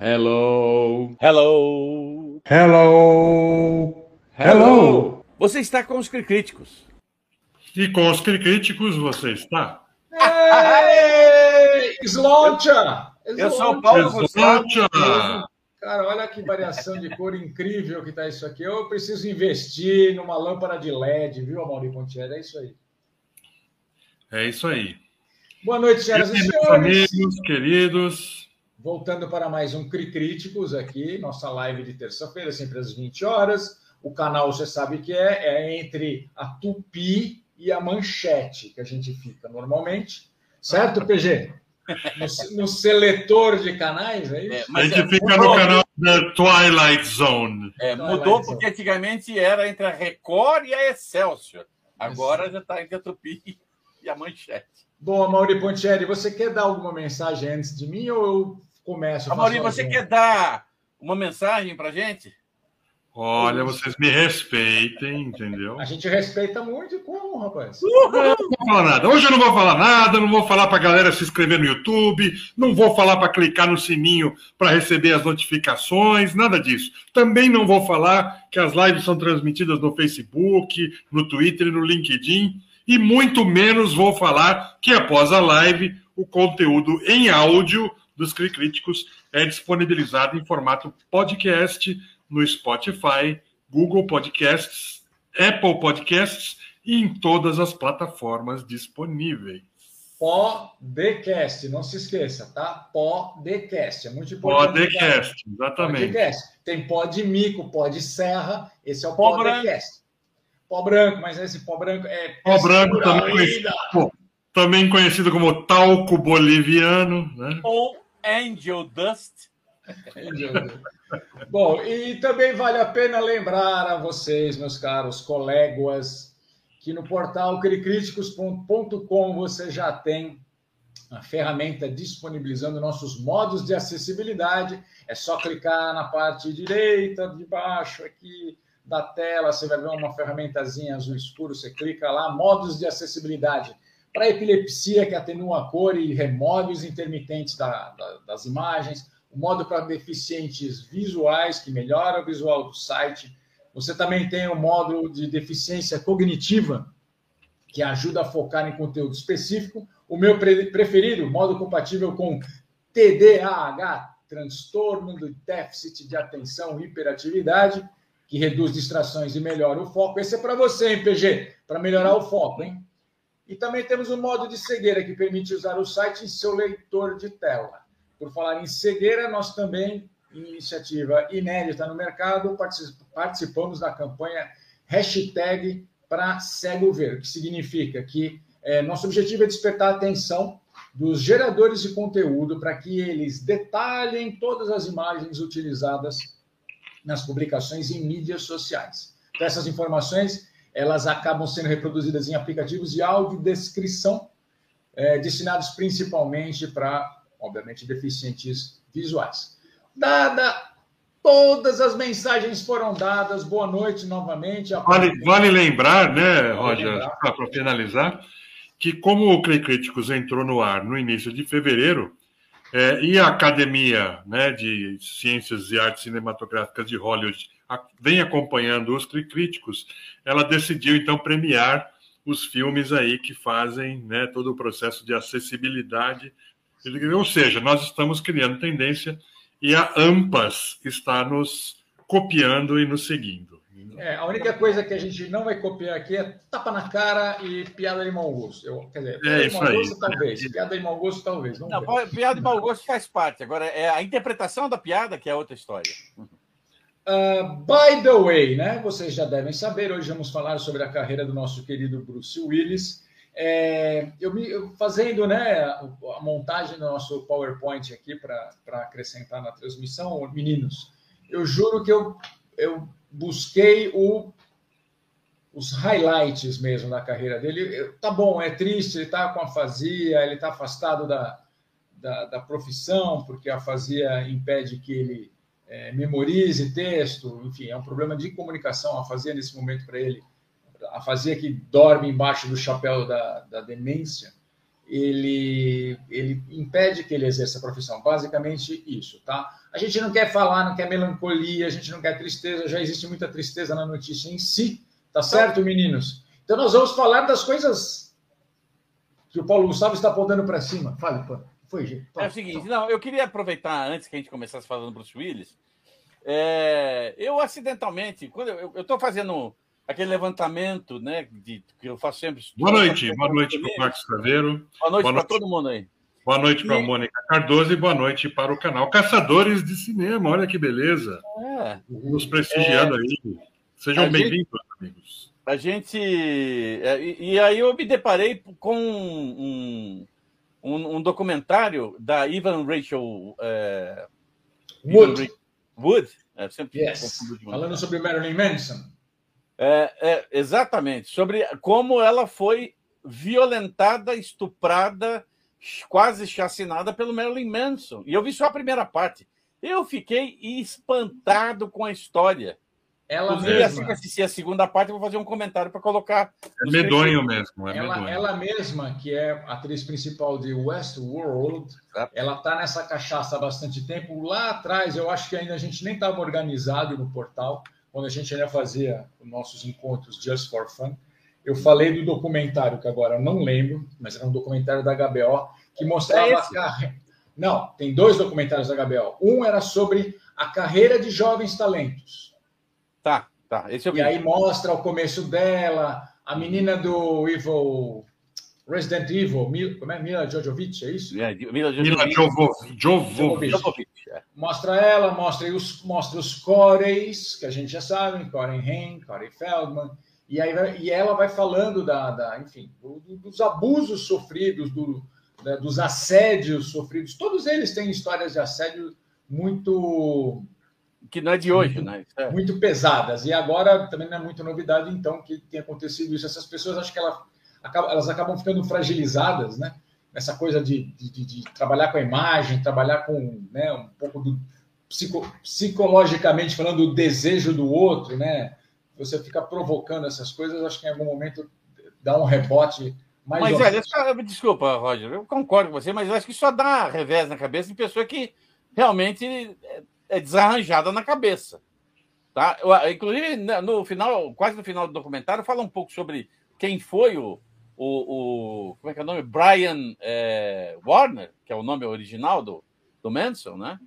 Hello. Hello. Hello. Hello. Você está com os críticos. E com os críticos você está? Ei, Sloncha! Eu sou o Paulo. Exótia! Cara, olha que variação de cor incrível que tá isso aqui. Eu preciso investir numa lâmpada de LED, viu, Amaury Pontieri? É isso aí. É isso aí. Boa noite, senhoras e Meus senhores. amigos, queridos. Voltando para mais um Cri Críticos aqui, nossa live de terça-feira, sempre às 20 horas. O canal, você sabe que é, é entre a Tupi e a Manchete, que a gente fica normalmente. Certo, PG? No, no seletor de canais, é É, isso? A mas gente é, fica mudou, no canal da Twilight Zone. é, Twilight mudou Zone. porque antigamente era entre a Record e a Excelsior. Agora já está entre a Tupi e a Manchete. Bom, Amaury Pontieri, você quer dar alguma mensagem antes de mim ou eu começo? Amaury, você quer dar uma mensagem para gente? Olha, vocês me respeitem, entendeu? A gente respeita muito e como, rapaz? Eu não vou falar nada. Hoje eu não vou falar nada, não vou falar para a galera se inscrever no YouTube, não vou falar para clicar no sininho para receber as notificações, nada disso. Também não vou falar que as lives são transmitidas no Facebook, no Twitter e no LinkedIn, e muito menos vou falar que após a live o conteúdo em áudio dos Cri Críticos é disponibilizado em formato podcast no Spotify, Google Podcasts, Apple Podcasts e em todas as plataformas disponíveis. Podcast, não se esqueça, tá? Podcast, é muito importante. Podcast, exatamente. Podcast. Tem pó de mico, pó de serra, esse é o Pó podcast. Pó branco, mas esse pó branco é. Pó branco também conhecido, também conhecido como talco boliviano, né? Ou Angel Dust? Bom, e também vale a pena lembrar a vocês, meus caros colegas, que no portal cricríticos.com você já tem a ferramenta disponibilizando nossos modos de acessibilidade. É só clicar na parte direita de baixo aqui da tela, você vai ver uma ferramentazinha azul escuro, você clica lá, modos de acessibilidade para epilepsia, que atenua a cor e remove os intermitentes da- da- das imagens, o modo para deficientes visuais, que melhora o visual do site. Você também tem o modo de deficiência cognitiva, que ajuda a focar em conteúdo específico. O meu pre- preferido, modo compatível com TDAH, transtorno do déficit de atenção e hiperatividade, que reduz distrações e melhora o foco. Esse é para você, hein, PG? Para melhorar o foco, hein? E também temos o modo de cegueira, que permite usar o site em seu leitor de tela. Por falar em cegueira, nós também, em iniciativa inédita no mercado, partici- participamos da campanha hashtag para cego ver, que significa que eh, nosso objetivo é despertar a atenção dos geradores de conteúdo para que eles detalhem todas as imagens utilizadas nas publicações em mídias sociais. Então, essas informações elas acabam sendo reproduzidas em aplicativos de audiodescrição, eh, destinados principalmente para, obviamente, deficientes visuais. Dada todas as mensagens foram dadas, boa noite novamente. Vale, vale lembrar, né, Roger, para finalizar, que como o Clay Críticos entrou no ar no início de fevereiro, é, e a Academia né, de Ciências e Artes Cinematográficas de Hollywood vem acompanhando os críticos, ela decidiu então premiar os filmes aí que fazem né, todo o processo de acessibilidade. Ou seja, nós estamos criando tendência e a AMPAS está nos copiando e nos seguindo. É, a única coisa que a gente não vai copiar aqui é tapa na cara e piada de mau gosto. Eu, quer dizer, piada de isso mau aí. gosto talvez, piada de mau gosto talvez. Não, piada de mau gosto faz parte. Agora, é a interpretação da piada que é outra história. Ah, by the way, né? Vocês já devem saber, hoje vamos falar sobre a carreira do nosso querido Bruce Willis. É, eu me eu fazendo né, a, a montagem do nosso PowerPoint aqui para acrescentar na transmissão, meninos, eu juro que eu, eu busquei o, os highlights mesmo da carreira dele. Eu- tá bom, é triste, ele está com afasia, ele está afastado da, da, da profissão, porque a afasia impede que ele é, memorize texto, enfim, é um problema de comunicação. A afasia nesse momento para ele, a afasia que dorme embaixo do chapéu da, da demência, ele, ele impede que ele exerça a profissão. Basicamente isso, tá? A gente não quer falar, não quer melancolia, a gente não quer tristeza, já existe muita tristeza na notícia em si, tá certo, meninos? Então nós vamos falar das coisas que o Paulo Gustavo está apontando para cima. Fale, pô. Foi, gente. É o seguinte, não, eu queria aproveitar, antes que a gente começasse falando do Bruce Willis, é, eu acidentalmente, quando eu estou fazendo aquele levantamento, né, de, que eu faço sempre. Boa noite, boa noite para o Marcos Caveiro. Boa noite para todo mundo aí. Boa noite para a Mônica Cardoso e boa noite para o canal Caçadores de Cinema. Olha que beleza. É. Nos prestigiando é, aí. Sejam bem-vindos, amigos. A gente. É, e, e, aí eu me deparei com um, um, um documentário da Ivan Rachel. É, Wood. Ivan Wood. É, sempre yes. Falando sobre Marilyn Manson. É, é, exatamente, sobre como ela foi violentada, estuprada, quase chacinada pelo Marilyn Manson. E eu vi só a primeira parte. Eu fiquei espantado com a história. Ela Inclusive, mesma. assim que assistir a segunda parte, eu vou fazer um comentário para colocar. É medonho mesmo. É ela, medonho. ela mesma, que é a atriz principal de Westworld, é. ela está nessa cachaça há bastante tempo. Lá atrás, eu acho que ainda a gente nem estava organizado no portal quando a gente ainda fazia os nossos encontros Just for Fun, eu falei do documentário, que agora eu não lembro, mas era um documentário da HBO, que mostrava é a carreira. Não, tem dois documentários da HBO. Um era sobre a carreira de jovens talentos. Tá, tá. Esse eu e aí mostra o começo dela, a menina do Evil Resident Evil, como é? Mila Jojovic, é isso? É, Mila Jovovic. É. Mostra ela, mostra os, mostra os Coreys, que a gente já sabe, Corey Haim, Corey Feldman, e, aí, e ela vai falando da, da enfim, do, dos abusos sofridos, do, da, dos assédios sofridos. Todos eles têm histórias de assédio muito que não é de hoje, né? É. Muito pesadas. E agora também não é muita novidade, então, que tenha acontecido isso. Essas pessoas, acho que ela, elas acabam ficando fragilizadas, né? essa coisa de, de, de, trabalhar com a imagem, trabalhar com né, um pouco do psico, psicologicamente falando do desejo do outro, né? Você fica provocando essas coisas, acho que em algum momento dá um rebote mais. Mas olha, desculpa, Roger, eu concordo com você, mas eu acho que só dá revés na cabeça de pessoa que realmente é, é desarranjada na cabeça. Tá? Eu, inclusive, no final, quase no final do documentário, fala um pouco sobre quem foi o, o, o como é que é o nome? Brian é, Warner, que é o nome original do, do Manson, né?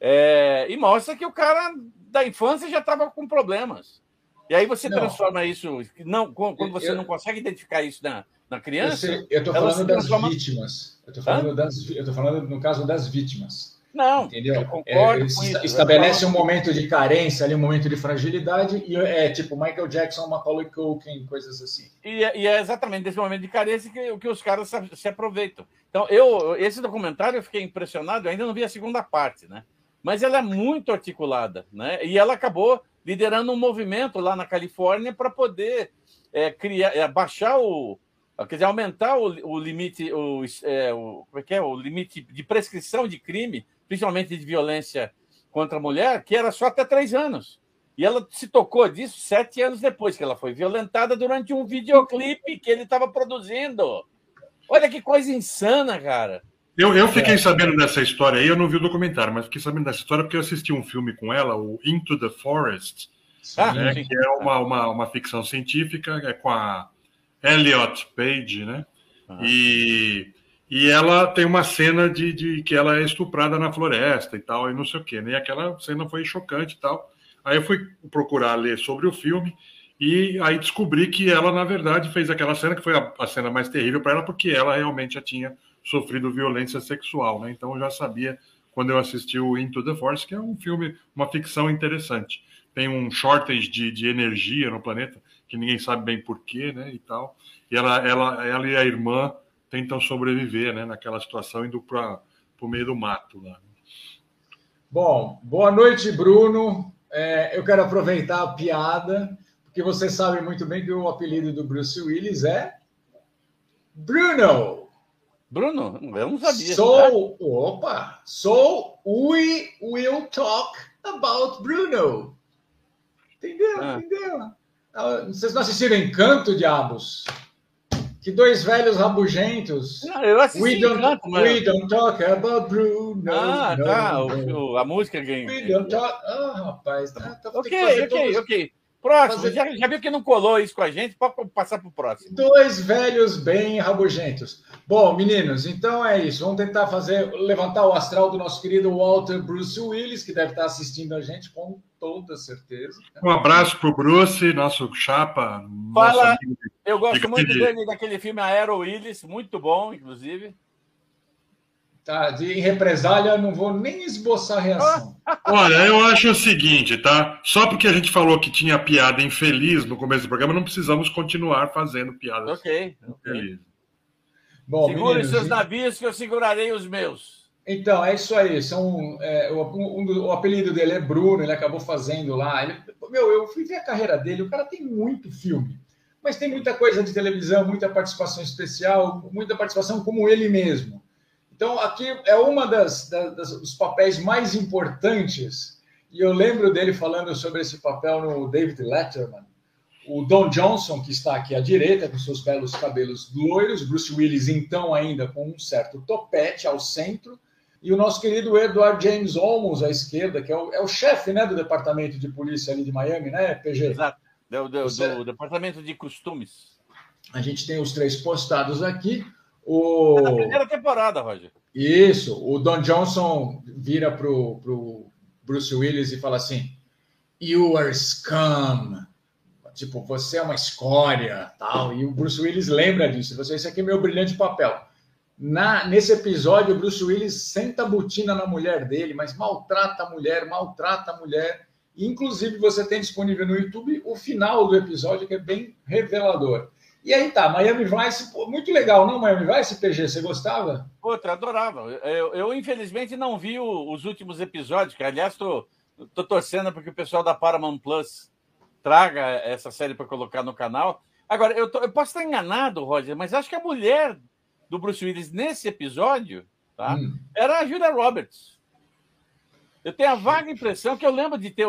É, e mostra que o cara da infância já estava com problemas. E aí você não. transforma isso. Não, quando você eu, não consegue identificar isso na, na criança. Eu estou falando das vítimas. Eu estou falando, falando, no caso das vítimas. Não, entendeu? Eu concordo é, isso. Estabelece um momento de carência ali, um momento de fragilidade, e é tipo Michael Jackson, Macaulay Culkin, coisas assim. E, é, e é exatamente desse momento de carência que, que os caras se, se, aproveitam. Então, eu, esse documentário eu fiquei impressionado, eu ainda não vi a segunda parte, né? Mas ela é muito articulada, né? E ela acabou liderando um movimento lá na Califórnia para poder é, criar, é, baixar o, quer dizer, aumentar o, o limite, o, é, o, como é que é? o limite de prescrição de crime principalmente de violência contra a mulher, que era só até três anos. E ela se tocou disso sete anos depois que ela foi violentada durante um videoclipe que ele estava produzindo. Olha que coisa insana, cara. Eu, eu fiquei é. sabendo dessa história aí, eu não vi o documentário, mas fiquei sabendo dessa história porque eu assisti um filme com ela, o Into the Forest, ah, né, que é uma, uma, uma ficção científica, é com a Elliot Page, né? Ah. E e ela tem uma cena de, de, que ela é estuprada na floresta e tal, e não sei o quê. Né? E aquela cena foi chocante e tal. Aí eu fui procurar ler sobre o filme e aí descobri que ela, na verdade, fez aquela cena que foi a, a cena mais terrível para ela, porque ela realmente já tinha sofrido violência sexual. Né? Então eu já sabia quando eu assisti o Into the Force, que é um filme, uma ficção interessante. Tem um shortage de, de energia no planeta, que ninguém sabe bem porquê, né? E tal. E ela, ela, ela e a irmã tentam sobreviver né, naquela situação, indo para o meio do mato. Lá. Bom, boa noite, Bruno. É, eu quero aproveitar a piada, porque você sabe muito bem que o apelido do Bruce Willis é Bruno. Bruno? Eu não sabia. So, né? opa! So, we will talk about Bruno. Entendeu? Ah. Entendeu? Ah, vocês não assistiram Encanto, diabos? Que dois velhos rabugentos. Não, eu assisti we don't, canto, mas... we don't talk about Bruno. Ah, no, tá. no. O, a música ganhou. We don't talk. Ah, rapaz. Tá, tá, Ok, ok, todos... ok. Próximo. Fazer... Já, já viu que não colou isso com a gente? Pode passar para o próximo. Dois velhos bem rabugentos. Bom, meninos, então é isso. Vamos tentar fazer levantar o astral do nosso querido Walter Bruce Willis, que deve estar assistindo a gente com toda certeza. Um abraço para o Bruce, nosso chapa. Fala, nosso eu gosto muito dele daquele filme Aero Willis, muito bom, inclusive. Tá, de represália, não vou nem esboçar a reação. Olha, eu acho o seguinte, tá? Só porque a gente falou que tinha piada infeliz no começo do programa, não precisamos continuar fazendo piadas Ok. infelizes. Bom, Segure meninos, seus navios que eu segurarei os meus. Então, é isso aí. São, é, o, um, o, apelido dele é Bruno, ele acabou fazendo lá. Ele, meu, eu fui ver a carreira dele, o cara tem muito filme, mas tem muita coisa de televisão, muita participação especial, muita participação como ele mesmo. Então, aqui é uma das, das, dos papéis mais importantes, e eu lembro dele falando sobre esse papel no David Letterman. O Don Johnson, que está aqui à direita, com seus belos cabelos loiros, Bruce Willis, então, ainda com um certo topete ao centro, e o nosso querido Edward James Olmos à esquerda, que é o, é o chefe né, do departamento de polícia ali de Miami, né, PG? Exato, do, do, do departamento de costumes. A gente tem os três postados aqui. O... É na primeira temporada, Roger. Isso. O Don Johnson vira pro, pro Bruce Willis e fala assim: You are scum. Tipo, você é uma escória, tal. E o Bruce Willis lembra disso. Você, esse aqui é meu brilhante papel. Na, nesse episódio, o Bruce Willis senta a botina na mulher dele, mas maltrata a mulher, maltrata a mulher. Inclusive, você tem disponível no YouTube o final do episódio, que é bem revelador. E aí tá, Miami Vice, pô, muito legal, não, Miami Vice, PG, você gostava? Outra, adorava. Eu, eu, infelizmente não vi o, os últimos episódios, que aliás tô, tô torcendo porque o pessoal da Paramount Plus traga essa série para colocar no canal. Agora, eu, tô, eu, posso estar enganado, Roger, mas acho que a mulher do Bruce Willis nesse episódio tá, hum. era a Julia Roberts. Eu tenho a vaga impressão que eu lembro de ter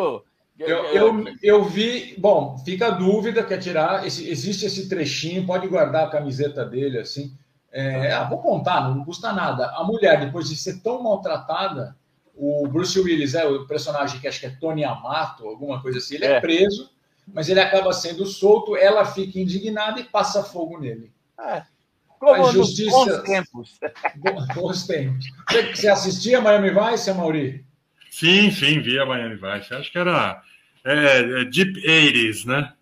eu, eu, eu, vi, bom, fica a dúvida, quer tirar, esse, existe esse trechinho, pode guardar a camiseta dele, assim. É, ah, vou contar, não custa nada. A mulher, depois de ser tão maltratada, o Bruce Willis, é o personagem que acho que é Tony Amato, alguma coisa assim, ele é, é preso, mas ele acaba sendo solto, ela fica indignada e passa fogo nele. É. Como a justiça... bons tempos. Bons tempos. Você, você assistia Miami Vice, Mauri? Sim, sim, via Miami Vice. Acho que era é, é Deep 80s, né?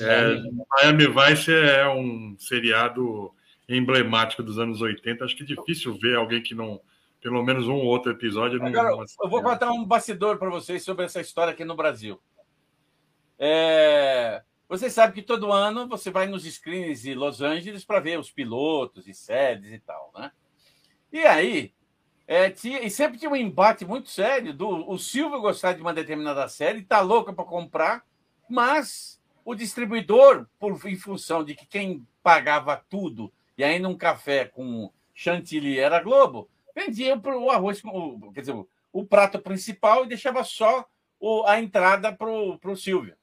É, Miami Vice é um seriado emblemático dos anos 80. Acho que é difícil ver alguém que não. Pelo menos um ou outro episódio. Não, Agora, eu vou contar um bastidor para vocês sobre essa história aqui no Brasil. É, vocês sabem que todo ano você vai nos screens de Los Angeles para ver os pilotos e séries e tal, né? E aí, é, tinha, e sempre tinha um embate muito sério do o Silvio gostar de uma determinada série, tá louca para comprar, mas o distribuidor, por em função de que quem pagava tudo e ainda um café com chantilly era Globo, vendia o arroz, o, quer dizer, o, prato principal e deixava só o, a entrada para o Silvio.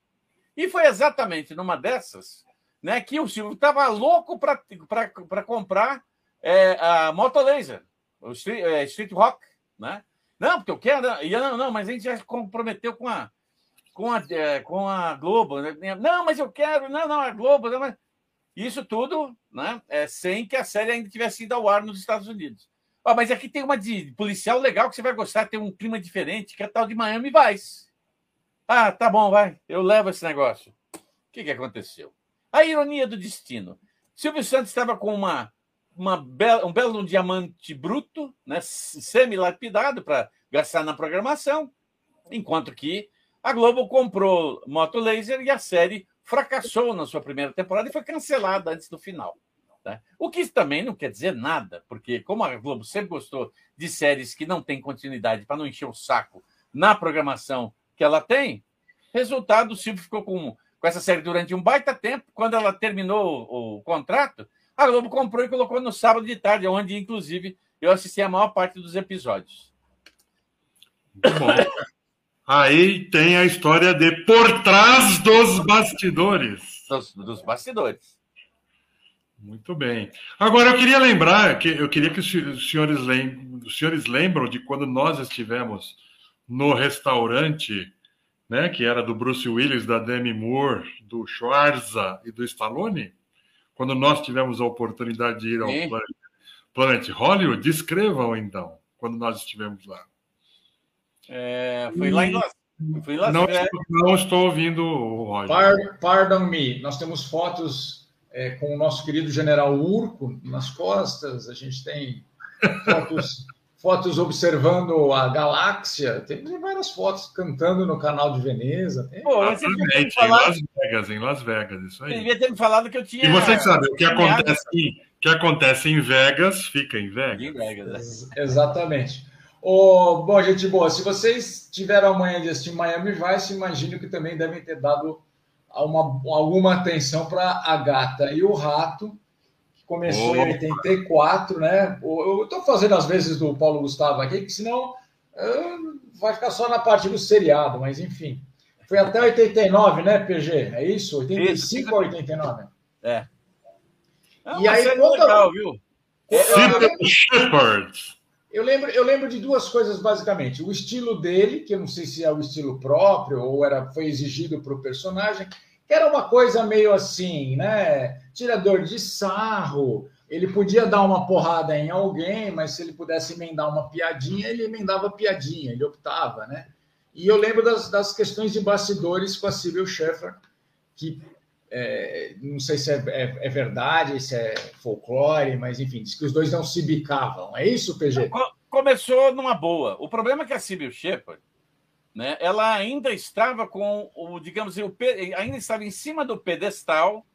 E foi exatamente numa dessas né, que o Silvio estava louco para comprar é, a Moto Laser o Street, é, Street Rock, né? Não, porque eu quero. E não, não, mas a gente já comprometeu com a com a, é, com a Globo. Né? Não, mas eu quero. Não, não, a Globo. Não, mas... Isso tudo, né? É, sem que a série ainda tivesse ido ao ar nos Estados Unidos. Ah, mas aqui tem uma de policial legal que você vai gostar, tem um clima diferente, que é tal de Miami Vice. Ah, tá bom, vai. Eu levo esse negócio. O que, que aconteceu? A ironia do destino. Silvio Santos estava com uma bela, um belo diamante bruto, né, semi-lapidado para gastar na programação, enquanto que a Globo comprou Moto Laser e a série fracassou na sua primeira temporada e foi cancelada antes do final. Tá? O que também não quer dizer nada, porque como a Globo sempre gostou de séries que não têm continuidade para não encher o saco na programação que ela tem, resultado, o Silvio ficou com, com essa série durante um baita tempo. Quando ela terminou o, o contrato, a Globo comprou e colocou no sábado de tarde, onde, inclusive, eu assisti a maior parte dos episódios. Muito bom. Aí tem a história de por trás dos bastidores. Dos, dos bastidores. Muito bem. Agora eu queria lembrar que eu queria que os senhores, lem, os senhores lembram de quando nós estivemos no restaurante, né, que era do Bruce Willis, da Demi Moore, do Schwarza e do Stallone, quando nós tivemos a oportunidade de ir ao Planet, Planet Hollywood, descrevam então quando nós estivemos lá. É, foi lá em Las, foi em Las não, não estou ouvindo o Roger. Pardon, pardon me, nós temos fotos é, com o nosso querido general Urco nas costas, a gente tem fotos, fotos observando a galáxia, tem várias fotos cantando no canal de Veneza. Tem... Pô, Exatamente, falado... em Las Vegas, em Las Vegas, isso aí. Você devia ter me falado que eu tinha. E você sabe, o que acontece, em, que acontece em Vegas, fica em Vegas. Em Vegas é. Exatamente. Oh, bom, gente boa, se vocês tiveram amanhã de assistir Miami Vice, imagino que também devem ter dado uma, alguma atenção para a gata e o rato, começou oh. em 84, né? Eu estou fazendo às vezes do Paulo Gustavo aqui, que senão uh, vai ficar só na parte do seriado, mas enfim. Foi até 89, né, PG? É isso? 85 ou 89? É. é e aí, conta... legal, viu? Shepard. Eu lembro, eu lembro de duas coisas basicamente. O estilo dele, que eu não sei se é o estilo próprio ou era foi exigido para o personagem, que era uma coisa meio assim, né? Tirador de sarro. Ele podia dar uma porrada em alguém, mas se ele pudesse emendar uma piadinha, ele emendava piadinha, ele optava, né? E eu lembro das, das questões de bastidores com a Sybil Schaeffer, que é, não sei se é, é, é, verdade, se é folclore, mas enfim, diz que os dois não se bicavam. É isso, PG? Começou numa boa. O problema é que a Sybil Shepard, né, ela ainda estava com o, digamos assim, o, ainda estava em cima do pedestal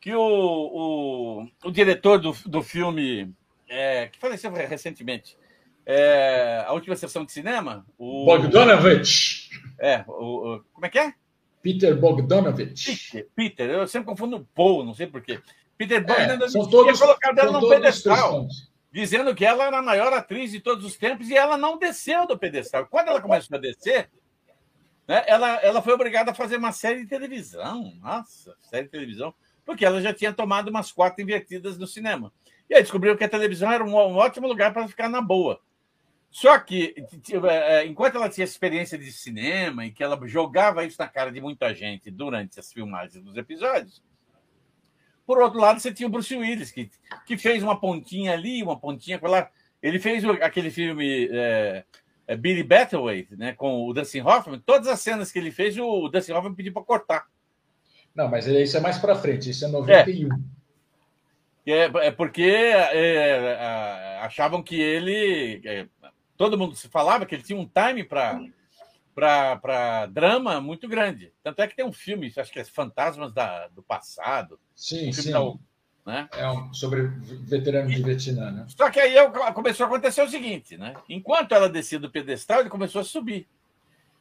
que o, o, o diretor do, do filme, é, que faleceu recentemente, é, a última sessão de cinema, o Bogdanovich. É, o, como é que é? Peter Bogdanovich. Peter, Peter, eu sempre confundo o Paul, não sei porquê. Peter Bogdanovich é, são todos, colocado ela num pedestal, dizendo que ela era a maior atriz de todos os tempos e ela não desceu do pedestal. Quando ela começou a descer, né, ela, ela foi obrigada a fazer uma série de televisão. Nossa, série de televisão. Porque ela já tinha tomado umas quatro invertidas no cinema. E aí descobriu que a televisão era um, um ótimo lugar para ficar na boa. Só que, é, é, enquanto ela tinha experiência de cinema e que ela jogava isso na cara de muita gente durante as filmagens dos episódios, por outro lado, você tinha o Bruce Willis, que, que fez uma pontinha ali, uma pontinha lá. Ele fez aquele filme é, é Billy Bathwaite, né, com o Dustin Hoffman. Todas as cenas que ele fez, o Dustin Hoffman pediu para cortar. Não, mas isso é mais para frente, isso é 91. É, é, é porque é, achavam que ele todo mundo se falava que ele tinha um time para para drama muito grande. Tanto é que tem um filme, acho que é Fantasmas da, do Passado. Sim, um sim. Da, né? É um, sobre veteranos de Vietnã, né? Só que aí começou a acontecer o seguinte, né? Enquanto ela descia do pedestal, ele começou a subir.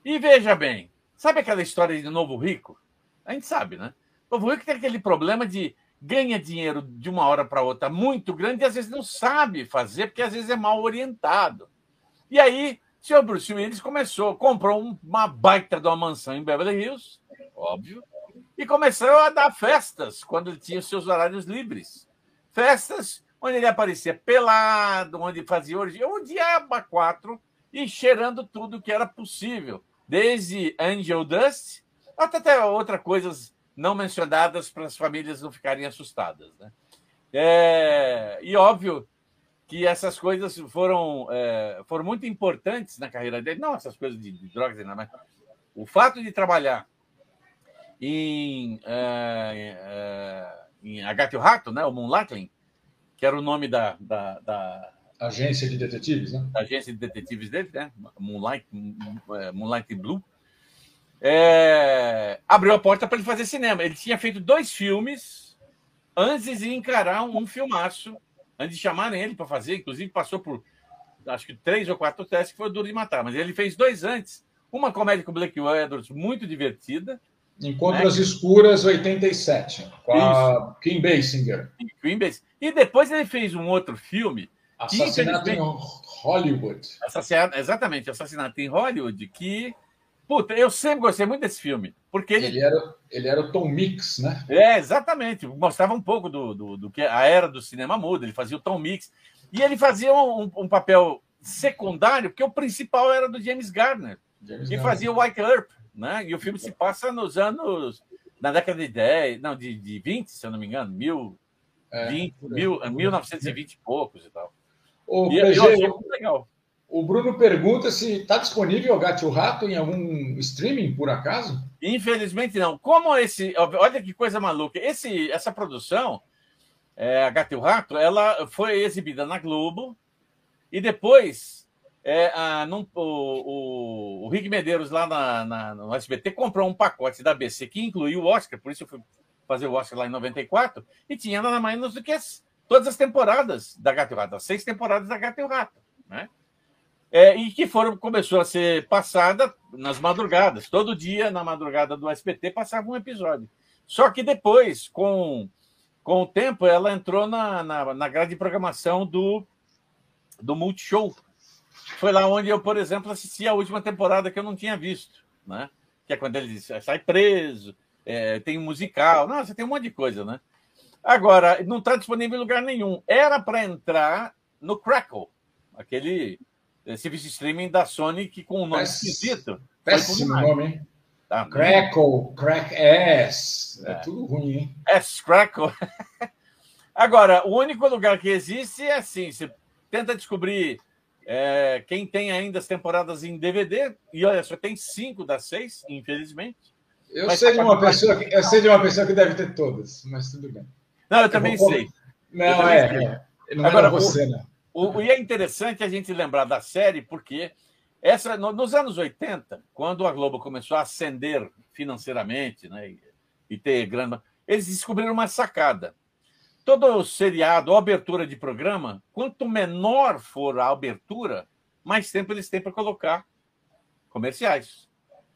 E veja bem, sabe aquela história de Novo Rico? A gente sabe, né? Novo Rico tem aquele problema de ganha dinheiro de uma hora para outra muito grande e às vezes não sabe fazer, porque às vezes é mal orientado. E aí, o senhor Bruce Willis começou, comprou uma baita de uma mansão em Beverly Hills, óbvio, e começou a dar festas quando ele tinha seus horários livres. Festas onde ele aparecia pelado, onde fazia orgia, o diabo quatro, e cheirando tudo que era possível, desde Angel Dust até, até outras coisas não mencionadas para as famílias não ficarem assustadas. Né? É, e óbvio que essas coisas foram, é, foram muito importantes na carreira dele. Não essas coisas de, de drogas, mas o fato de trabalhar em, é, é, em Agatha o Rato, né, o Moonlighting, que era o nome da, da, da agência de detetives, né? Agência de detetives dele, né? Moonlight, Moonlight Blue. É, abriu a porta para ele fazer cinema. Ele tinha feito dois filmes antes de encarar um filmaço antes de chamarem ele para fazer, inclusive passou por acho que três ou quatro testes que foi duro de matar, mas ele fez dois antes. Uma comédia com Blake Edwards muito divertida. Encontros né? Escuras 87, com a Kim Basinger. Kim Basinger. E depois ele fez um outro filme. Assassinato em Hollywood. Assassinato, exatamente, Assassinato em Hollywood, que Puta, eu sempre gostei muito desse filme. Porque ele... Ele, era, ele era o Tom Mix, né? É, exatamente. Mostrava um pouco do, do, do que a era do cinema muda. Ele fazia o Tom Mix. E ele fazia um, um papel secundário, porque o principal era do James Garner, James que Garner. fazia o White Earp, né? E o filme se passa nos anos. Na década de 10, não, de, de 20, se eu não me engano, mil, é, 20, mil, 1920 e poucos e tal. O e, PG, eu achei muito legal. O Bruno pergunta se está disponível o Gato Rato em algum streaming, por acaso? Infelizmente não. Como esse. Olha que coisa maluca. Esse, essa produção, é, a Gato Rato, ela foi exibida na Globo e depois é, num, o, o, o, Rick Medeiros, lá na, na, no SBT, comprou um pacote da BC que incluía o Oscar, por isso eu fui fazer o Oscar lá em 94, e tinha nada mais do que as, todas as temporadas da Gato Rato, as seis temporadas da Gato Rato. Né? é, e que foram, começou a ser passada nas madrugadas. Todo dia, na madrugada do SBT, passava um episódio. Só que depois, com, com o tempo, ela entrou na, na, na grade de programação do, do Multishow. Foi lá onde eu, por exemplo, assisti a última temporada que eu não tinha visto, né? que é quando ele sai preso, é, tem um musical, nossa, tem um monte de coisa, né? Agora, não está disponível em lugar nenhum. Era para entrar no Crackle, aquele serviço de streaming da Sony que com um nome esquisito. Péssimo nome, hein? Tá, Crackle, Crack S. É, é, tudo ruim, hein? S Crackle. Agora, o único lugar que existe é assim: você tenta descobrir é, quem tem ainda as temporadas em DVD, e olha, só tem cinco das seis, infelizmente. Eu sei, de uma pessoa que, eu sei de uma pessoa que deve ter todas, mas tudo bem. Não, eu também eu vou... sei. Não, também é, sei. é. Não Agora, você, né? O, e é interessante a gente lembrar da série, porque essa, no, nos anos 80, quando a Globo começou a ascender financeiramente né, e, e ter grana, eles descobriram uma sacada. Todo seriado ou abertura de programa, quanto menor for a abertura, mais tempo eles têm para colocar comerciais.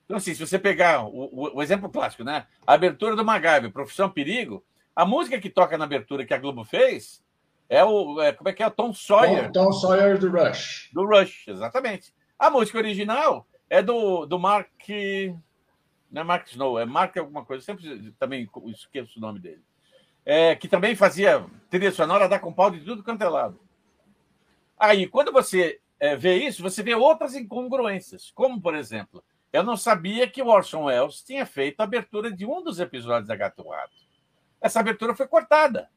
Então, assim, se você pegar o, o, exemplo clássico, né? A abertura do MacGyver, Profissão Perigo, a música que toca na abertura que a Globo fez é o. É, como é que é? O Tom Sawyer. Tom, Tom Sawyer do Rush. Do Rush, exatamente. A música original é do, do Mark. Não é Mark Snow, é Mark alguma coisa, sempre também esqueço o nome dele. É, que também fazia trilha sonora com pau de tudo quanto é lado. Aí, quando você é, vê isso, você vê outras incongruências, como, por exemplo, eu não sabia que o Orson Welles tinha feito a abertura de um dos episódios da Gato Rato. Essa abertura foi cortada.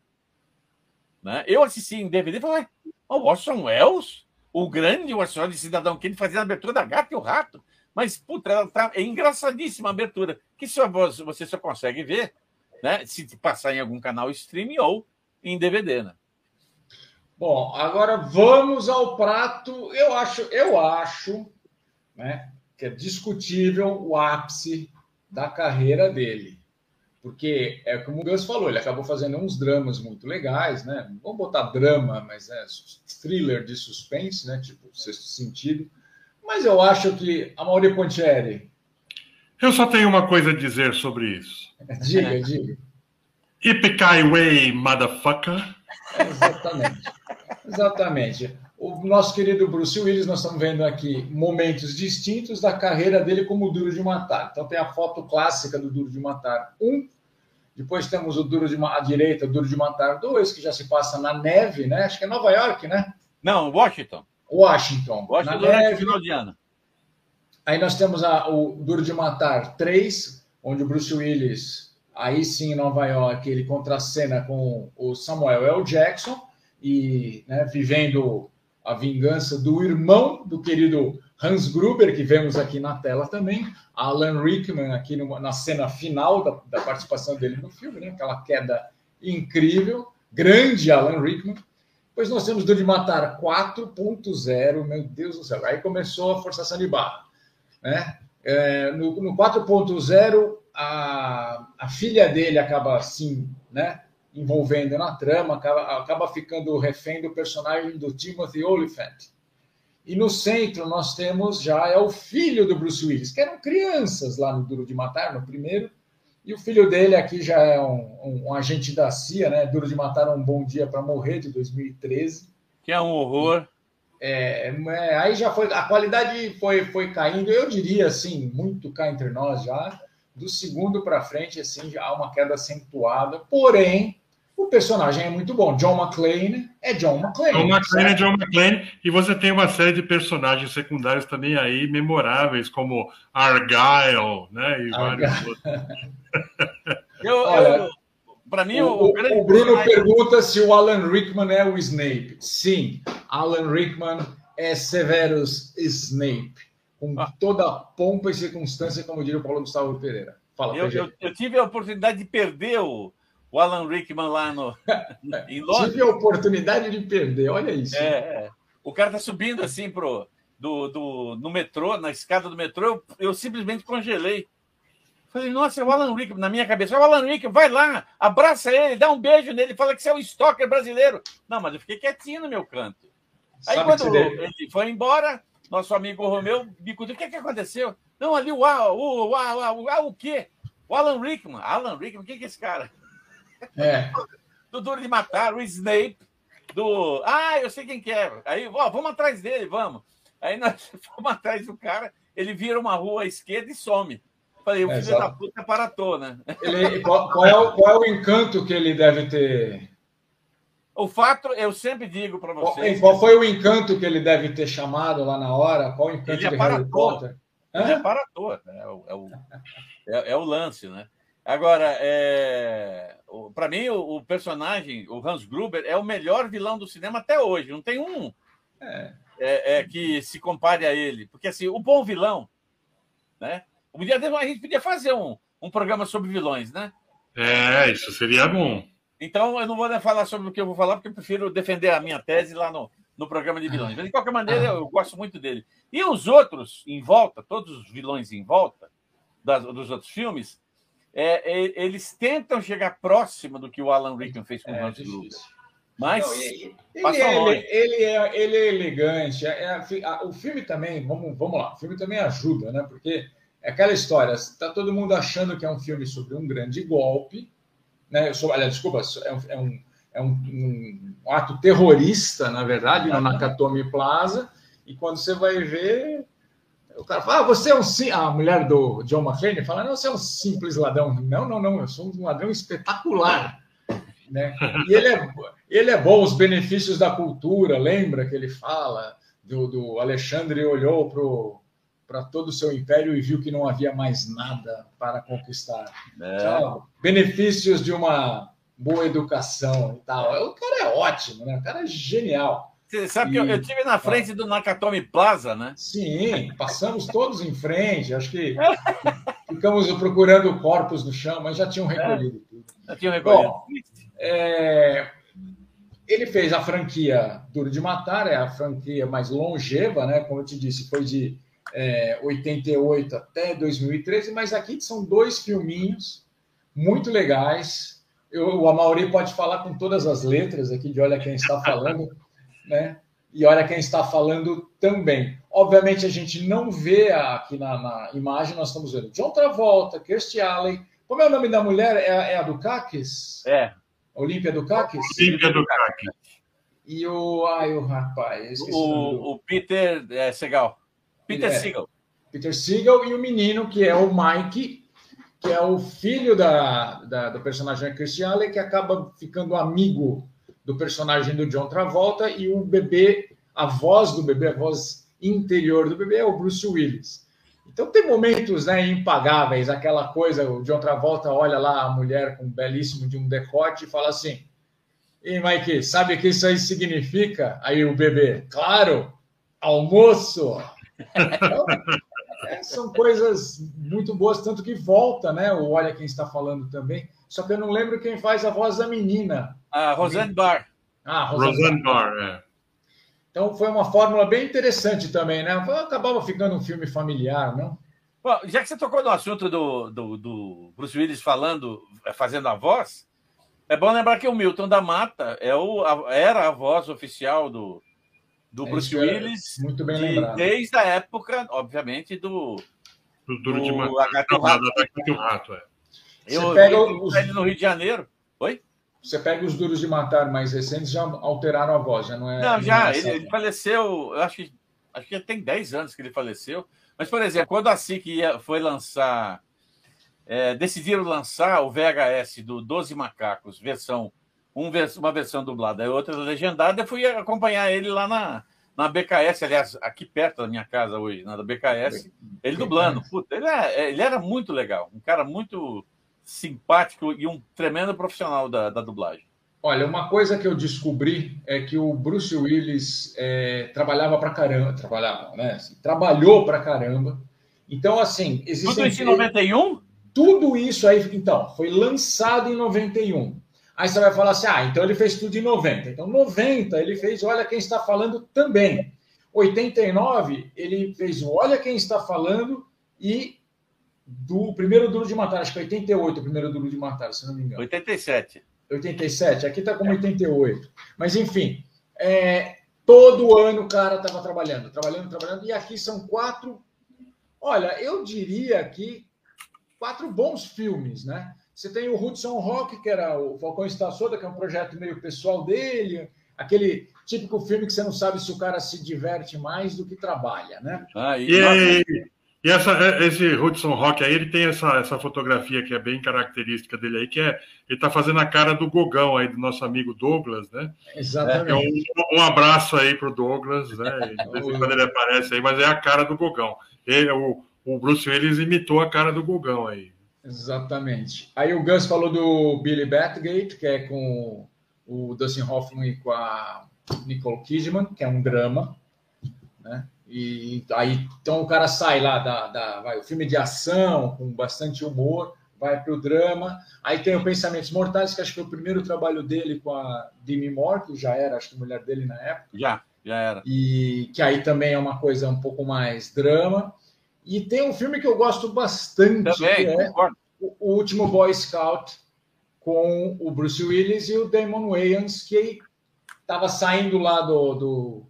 Né? Eu assisti em DVD e falei, o Orson Welles, o grande Orson de Cidadão Kane, fazia a abertura da Gata e o Rato. Mas, puta, ela tá, é engraçadíssima a abertura, que só, você só consegue ver né, se passar em algum canal streaming ou em DVD, né? Bom, agora vamos ao prato. Eu acho, eu acho, né, que é discutível o ápice da carreira dele. Porque, é como o Gus falou, ele acabou fazendo uns dramas muito legais, né? Vamos botar drama, mas é thriller de suspense, né? Tipo Sexto Sentido. Mas eu acho que a Mauri Pontieri... Eu só tenho uma coisa a dizer sobre isso. diga, diga. Ipikai Way, motherfucker. exatamente. Exatamente. O nosso querido Bruce Willis, nós estamos vendo aqui momentos distintos da carreira dele como Duro de Matar. Então tem a foto clássica do Duro de Matar 1, depois temos o Duro de à direita, o Duro de Matar 2, que já se passa na neve, né? Acho que é Nova York, né? Não, Washington. Washington. Washington na neve. final de ano. Aí nós temos a, o Duro de Matar 3, onde o Bruce Willis, aí sim em Nova York, ele contracena com o Samuel L. Jackson e né, vivendo a vingança do irmão do querido Hans Gruber, que vemos aqui na tela também, Alan Rickman, aqui na cena final da, da, participação dele no filme, né? aquela queda incrível, grande Alan Rickman. Depois nós temos do de Matar 4.0, meu Deus do céu, aí começou a forçação de barra. Né? É, no no 4.0, a, a filha dele acaba assim, né? envolvendo na trama, acaba, acaba ficando refém do personagem do Timothy Olyphant. E no centro nós temos já é o filho do Bruce Willis, que eram crianças lá no Duro de Matar, no primeiro, e o filho dele aqui já é um, um, um agente da CIA, né? Duro de Matar um bom dia para morrer de 2013. Que é um horror. É, é, aí já foi, a qualidade foi, foi caindo, eu diria assim, muito cá entre nós já, do segundo para frente, assim, já há uma queda acentuada, porém, o personagem é muito bom. John McClane é John McClane. John McClane é John McClane, e você tem uma série de personagens secundários também aí memoráveis, como Argyle, né? E Argyle. vários outros. eu, eu, para mim, o, o, o Bruno pergunta se o Alan Rickman é o Snape. Sim, Alan Rickman é Severus Snape, com ah. toda a pompa e circunstância, como diria o Paulo Gustavo Pereira. Fala, eu, eu, eu, tive a oportunidade de perder o, o Alan Rickman lá no, em Londres. tive a oportunidade de perder, olha isso. É, é. o cara tá subindo assim pro, do, do, no metrô, na escada do metrô, eu, eu simplesmente congelei. Falei, nossa, é o Alan Rickman, na minha cabeça. É o Alan Rickman, vai lá, abraça ele, dá um beijo nele, fala que você é um stalker brasileiro. Não, mas eu fiquei quietinho no meu canto. Aí Sabe quando ele foi embora, nosso amigo Romeu me contou, o que, é que aconteceu? Não, ali o, o, o, o, o, o quê? O Alan Rickman. Alan Rickman, quem que é esse cara? É. Do Duro de Matar, o Snape, do... Ah, eu sei quem que é. Aí, ó, vamos atrás dele, vamos. Aí nós fomos atrás do cara, ele vira uma rua à esquerda e some. Falei, o filho Exato. da puta paratou, né? Ele, qual, qual, é o, qual é o encanto que ele deve ter? O fato, eu sempre digo para vocês. Qual, qual, foi o encanto que ele deve ter chamado lá na hora? Qual o encanto ele de Harry Potter? Ele é parator, né? é, o, é, o, é, é, o lance, né? Agora, é, para mim, o, o, personagem, o Hans Gruber, é o melhor vilão do cinema até hoje. Não tem um é. é. é que se compare a ele. Porque assim, o bom vilão, né? Um dia a gente podia fazer um, um programa sobre vilões, né? É, isso seria bom. Então, eu não vou falar sobre o que eu vou falar, porque eu prefiro defender a minha tese lá no, no programa de vilões. Mas, de qualquer maneira, eu, eu gosto muito dele. E os outros em volta, todos os vilões em volta das, dos outros filmes, é, é, eles tentam chegar próximo do que o Alan Rickman fez com o é, Hans Gruber. Mas não, ele, ele, é, ele, é, ele é elegante. É, é o filme também, vamos, vamos lá, o filme também ajuda, né? Porque é aquela história, está todo mundo achando que é um filme sobre um grande golpe, né? Sobre, aliás, desculpa, é um, é um, é um, um ato terrorista, na verdade, no Nakatomi Plaza, e quando você vai ver, o cara fala, ah, você é um sim. A mulher do John McClane fala, não, você é um simples ladrão. Não, não, não, eu sou um ladrão espetacular. Né? E ele é, ele é bom, os benefícios da cultura, lembra que ele fala do, do Alexandre olhou para para todo o seu império e viu que não havia mais nada para conquistar. É. Então, benefícios de uma boa educação e tal. O cara é ótimo, né? O cara é genial. Você sabe e... que eu, eu tive na frente do Nakatomi Plaza, né? Sim, passamos todos em frente. Acho que ficamos procurando corpos no chão, mas já tinham recolhido tudo. Já tinham recolhido. Bom, é... Ele fez a franquia Duro de Matar, é a franquia mais longeva, né? Como eu te disse, foi de é, 88 até 2013, mas aqui são dois filminhos muito legais. Eu, o Amauri pode falar com todas as letras aqui de Olha Quem Está Falando, né? E Olha Quem Está Falando também. Obviamente, a gente não vê aqui na, na imagem, nós estamos vendo John Travolta, Kirstie Alley. Como é o nome da mulher? É, é a do Caques? É. Olímpia do Caques? Olímpia do Caques. E o. Ai, o rapaz. O, o, Peter é, Segal. Peter é, Seagal. Peter Seagal e o menino, que é o Mike, que é o filho da, da do personagem Christian Allen, que acaba ficando amigo do personagem do John Travolta, e o bebê, a voz do bebê, a voz interior do bebê é o Bruce Willis. Então tem momentos né, impagáveis, aquela coisa, o John Travolta olha lá a mulher com um belíssimo de um decote e fala assim, e Mike, sabe o que isso aí significa? Aí o bebê, claro, almoço. Então, é, são coisas muito boas, tanto que volta, né? O Olha Quem Está Falando também. Só que eu não lembro quem faz a voz da menina. A Rosane Barr. Ah, Rosane, Rosane Barr, é. Então foi uma fórmula bem interessante também, né? Acabava ficando um filme familiar, não? Bom, já que você tocou no assunto do, do, do Bruce Willis falando, fazendo a voz, é bom lembrar que o Milton da Mata é o, era a voz oficial do, do é Bruce Willis. Muito bem de, lembrado. Desde a época, obviamente, do. Do Duro de. Rato é. Eu, Você pega eu, os... ele no Rio de Janeiro. Oi? você pega os Duros de Matar mais recentes, já alteraram a voz, já não é. Não, já, ele, ele, faleceu, eu acho que, acho que já tem 10 anos que ele faleceu. Mas, por exemplo, quando a SIC ia, foi lançar, é, decidiram lançar o VHS do Doze Macacos, versão, um, uma versão dublada e outra legendada, eu fui acompanhar ele lá na, na BKS, aliás, aqui perto da minha casa hoje, na BKS, ele dublando. Puta, ele, é, ele era muito legal, um cara muito simpático e um tremendo profissional da, da dublagem. Olha, uma coisa que eu descobri é que o Bruce Willis é, trabalhava para caramba, trabalhava, né? Assim, trabalhou para caramba. Então, assim, existem... Tudo isso em 91? Tudo isso aí, então, foi lançado em 91. Aí você vai falar assim, ah, então ele fez tudo em 90. Então, 90 ele fez Olha Quem Está Falando também. 89 ele fez Olha Quem Está Falando e do primeiro duro de matar, acho que 88 o primeiro duro de matar, se não me engano. 87. 87, aqui está como 88. Mas enfim, é, todo ano o cara estava trabalhando, trabalhando, trabalhando, e aqui são quatro. Olha, eu diria que quatro bons filmes, né? Você tem o Hudson Rock, que era o Falcão Está Soda, que é um projeto meio pessoal dele, aquele típico filme que você não sabe se o cara se diverte mais do que trabalha, né? Ah, e, e, e essa, é, esse Hudson Rock aí, ele tem essa, essa fotografia que é bem característica dele aí, que é ele está fazendo a cara do Gogão aí, do nosso amigo Douglas, né? Exatamente. É um, um abraço aí para o Douglas, né? De vez em quando ele aparece aí, mas é a cara do Gogão. Ele, o, o Bruce Willis imitou a cara do Gogão aí. Exatamente. Aí o Gus falou do Billy Batgate, que é com o Dustin Hoffman e com a Nicole Kidman, que é um drama, né? E aí, então o cara sai lá da, da vai, o filme de ação com bastante humor, vai para o drama. Aí tem o Pensamentos Mortais, que acho que foi o primeiro trabalho dele com a Demi Moore, que já era, acho que mulher dele na época. Já, já era. E que aí também é uma coisa um pouco mais drama. E tem um filme que eu gosto bastante, também, que é o Último Boy Scout, com o Bruce Willis e o Damon Wayans, que estava saindo lá do, do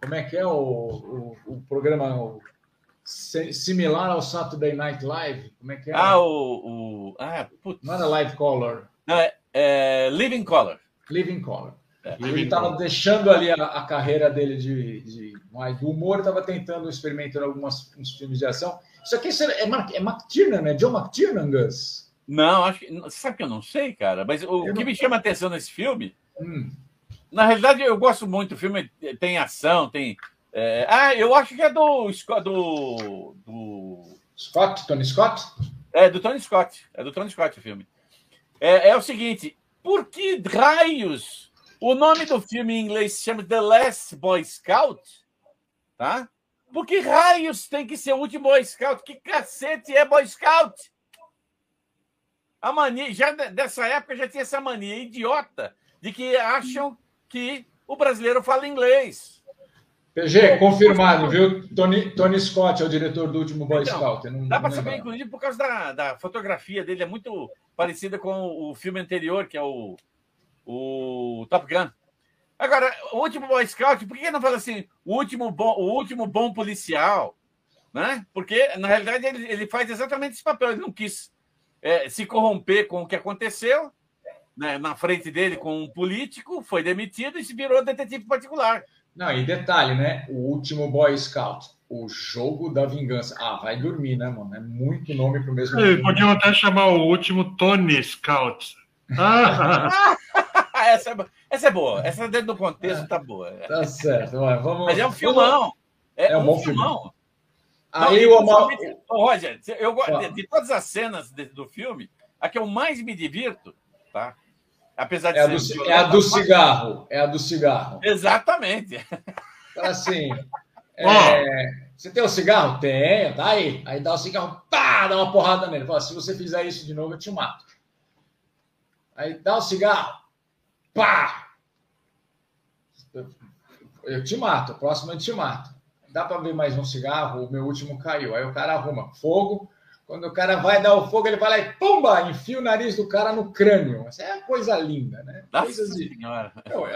como é que é o, o, o programa o, similar ao Saturday Night Live? Como é que é? Ah, o. o ah, putz. Não era Live Color. Não, é, é Living Color. Living Color. É, ele estava deixando ali a, a, carreira dele de, de mais do humor, estava tentando experimentar alguns filmes de ação. Isso aqui é, Mark, é McTiernan, né? John McTiernan, Gus? Não, acho que. Você sabe que eu não sei, cara, mas o, que não... me chama a atenção nesse filme hum. Na realidade, eu gosto muito. O filme tem ação, tem. É... Ah, eu acho que é do. do, do... Scott, Tony Scott? É, do Tony Scott. É do Tony Scott o filme. É, é o seguinte: por que raios o nome do filme em inglês se chama The Last Boy Scout? Tá? Por que raios tem que ser o último Boy Scout? Que cacete é Boy Scout? A mania, já dessa época já tinha essa mania idiota de que acham que o brasileiro fala inglês. PG, confirmado, viu? Tony, Tony Scott é o diretor do último Boy então, Scout. Não, dá para saber, inclusive, por causa da, da fotografia dele. É muito parecida com o filme anterior, que é o, o Top Gun. Agora, o último Boy Scout, por que não fala assim, o último bom, o último bom policial? Né? Porque, na realidade, ele, ele faz exatamente esse papel. Ele não quis é, se corromper com o que aconteceu né, na frente dele com um político, foi demitido e se virou detetive particular. Não, e detalhe, né? O último Boy Scout, o jogo da vingança. Ah, vai dormir, né, mano? É muito nome pro mesmo. Podiam até chamar o último Tony Scout. Ah. essa, é, essa é boa. Essa dentro do contexto tá boa. Tá certo. Vamos, Mas é um filmão. É, é um, um bom filmão. Filme. Aí Não, o Amal... Roger, eu, de, de todas as cenas de, do filme, a que eu mais me divirto, tá? Apesar de é, ser a do, é a do cigarro. É a do cigarro. Exatamente. Então, assim. É, você tem o um cigarro? Tem, tá aí. Aí dá o cigarro, pá, dá uma porrada nele. Fala, se você fizer isso de novo, eu te mato. Aí dá o cigarro, pá! Eu te mato, próximo eu te mato. Dá para ver mais um cigarro? O meu último caiu. Aí o cara arruma fogo, quando o cara vai dar o fogo, ele vai lá e pumba, enfia o nariz do cara no crânio. Essa é coisa linda, né? Nossa de...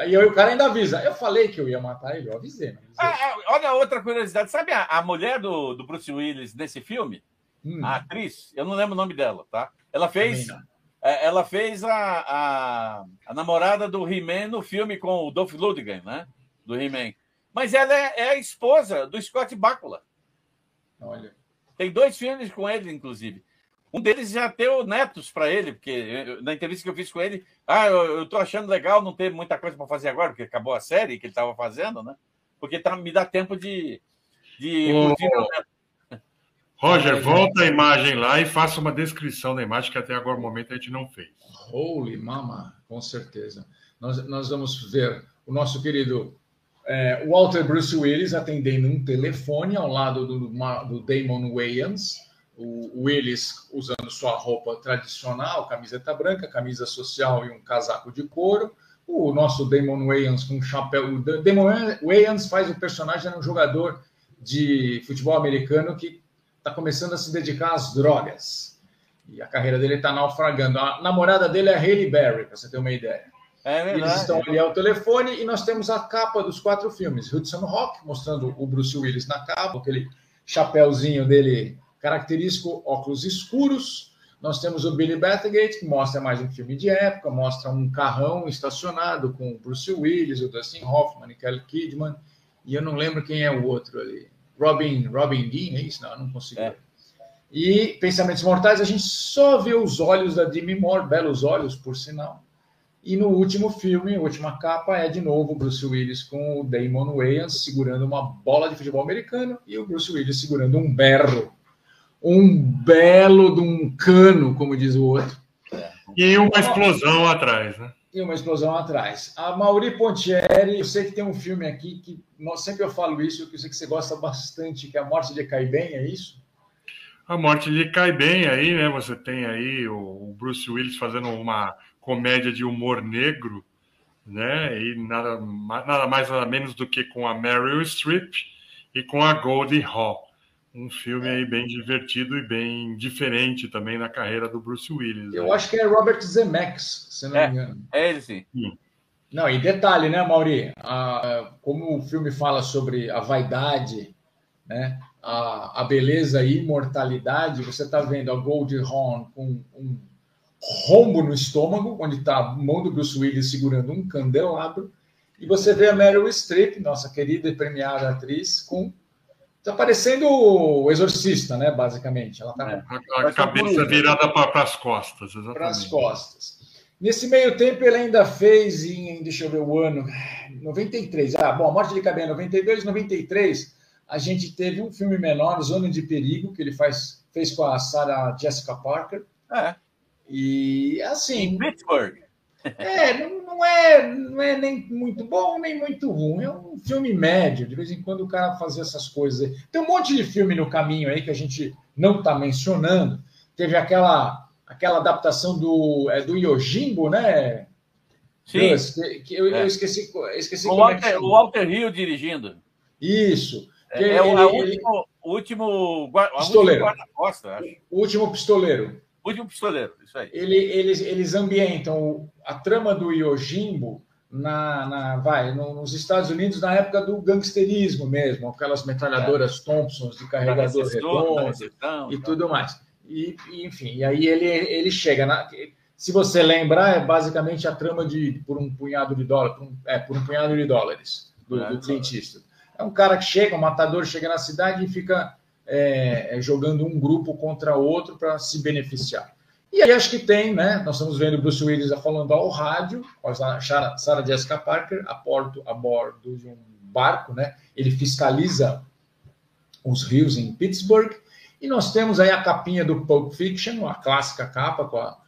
E o cara ainda avisa. Eu falei que eu ia matar ele, eu avisei. avisei. Ah, ah, olha outra curiosidade. Sabe a, a mulher do, do, Bruce Willis nesse filme? Hum. A atriz, eu não lembro o nome dela, tá? Ela fez. É, ela fez a, a, a namorada do He-Man no filme com o Dolph Lundgren, né? Do He-Man. Mas ela é, é, a esposa do Scott Bakula. Olha. Tem dois filmes com ele, inclusive. Um deles já deu netos para ele, porque na entrevista que eu fiz com ele, ah, eu, eu tô achando legal não ter muita coisa para fazer agora, porque acabou a série que ele estava fazendo, né? Porque tá, me dá tempo de, de curtir meu neto. Roger, volta a imagem lá e faça uma descrição da imagem que até agora o momento a gente não fez. Holy mama, com certeza. Nós, nós vamos ver o nosso querido é, Walter Bruce Willis atendendo um telefone ao lado do, do Damon Wayans. O Willis usando sua roupa tradicional, camiseta branca, camisa social e um casaco de couro. O nosso Damon Wayans com chapéu. O Damon Wayans faz o personagem, era um jogador de futebol americano que está começando a se dedicar às drogas. E a carreira dele está naufragando. A namorada dele é Haley Berry, para você ter uma ideia. É verdade. Eles estão ali ao telefone e nós temos a capa dos quatro filmes. Hudson Rock, mostrando o Bruce Willis na capa, aquele chapéuzinho dele característico, óculos escuros. Nós temos o Billy Bathgate, que mostra mais um filme de época, mostra um carrão estacionado com o Bruce Willis, o Dustin Hoffman, Nicole Kidman, e eu não lembro quem é o outro ali. Robin, Robin Dean, é isso? Não, não consigo. É. E Pensamentos Mortais, a gente só vê os olhos da Demi Moore, belos olhos, por sinal. E no último filme, a última capa, é de novo o Bruce Willis com o Damon Wayans segurando uma bola de futebol americano e o Bruce Willis segurando um berro. Um belo de um cano, como diz o outro. E uma explosão atrás, né? E uma explosão atrás. A Mauri Pontieri, eu sei que tem um filme aqui que sempre eu falo isso, que eu sei que você gosta bastante, que é A Morte de Cai Bem, é isso? A Morte de Cai Bem aí, né? Você tem aí o Bruce Willis fazendo uma comédia de humor negro, né? E nada, nada mais nada menos do que com a Meryl Streep e com a Goldie Hawn um filme aí bem divertido e bem diferente também na carreira do Bruce Willis. Eu né? acho que é Robert Zemeckis, se não é, me engano. É ele sim. Não, e detalhe, né, Mauri? Ah, como o filme fala sobre a vaidade, né, a, a beleza e imortalidade, você está vendo a Goldie Hawn com um rombo no estômago, onde está a mão do Bruce Willis segurando um candelabro, e você vê a Meryl Streep, nossa querida e premiada atriz, com Está parecendo o exorcista, né? Basicamente. Ela tá é, a, a cabeça virada para as costas, exatamente. Para as costas. Nesse meio tempo, ele ainda fez em, deixa eu ver o ano, 93. Ah, bom, a morte de Cabelo, 92, 93. A gente teve um filme menor, Zona de Perigo, que ele faz, fez com a Sarah Jessica Parker. É. E assim. Em Pittsburgh. É, não, não, é, não é nem muito bom, nem muito ruim. É um filme médio. De vez em quando o cara fazia essas coisas. Tem um monte de filme no caminho aí que a gente não está mencionando. Teve aquela, aquela adaptação do, é, do Yojimbo, né? Sim. que, que eu, é. eu, esqueci, esqueci o, Walter, é o Walter Hill dirigindo. Isso. É, é ele, o, último, o último pistoleiro. O último pistoleiro. O último pistoleiro, isso aí. Ele, eles, eles ambientam a trama do Yojimbo na, na, vai, nos Estados Unidos na época do gangsterismo mesmo, aquelas metralhadoras é. Thompsons de carregador redondo e tudo mais. E, enfim, e aí ele, ele chega na. Se você lembrar, é basicamente a trama de por um punhado de dólares, por um, é, por um punhado de dólares do, é, do Clint Eastwood. É um cara que chega, um matador chega na cidade e fica é, é, jogando um grupo contra outro para se beneficiar. E aí acho que tem, né? Nós estamos vendo Bruce Willis falando ao rádio, a Sarah Jessica Parker a, porto, a bordo de um barco, né? Ele fiscaliza os rios em Pittsburgh. E nós temos aí a capinha do Pulp Fiction, a clássica capa com a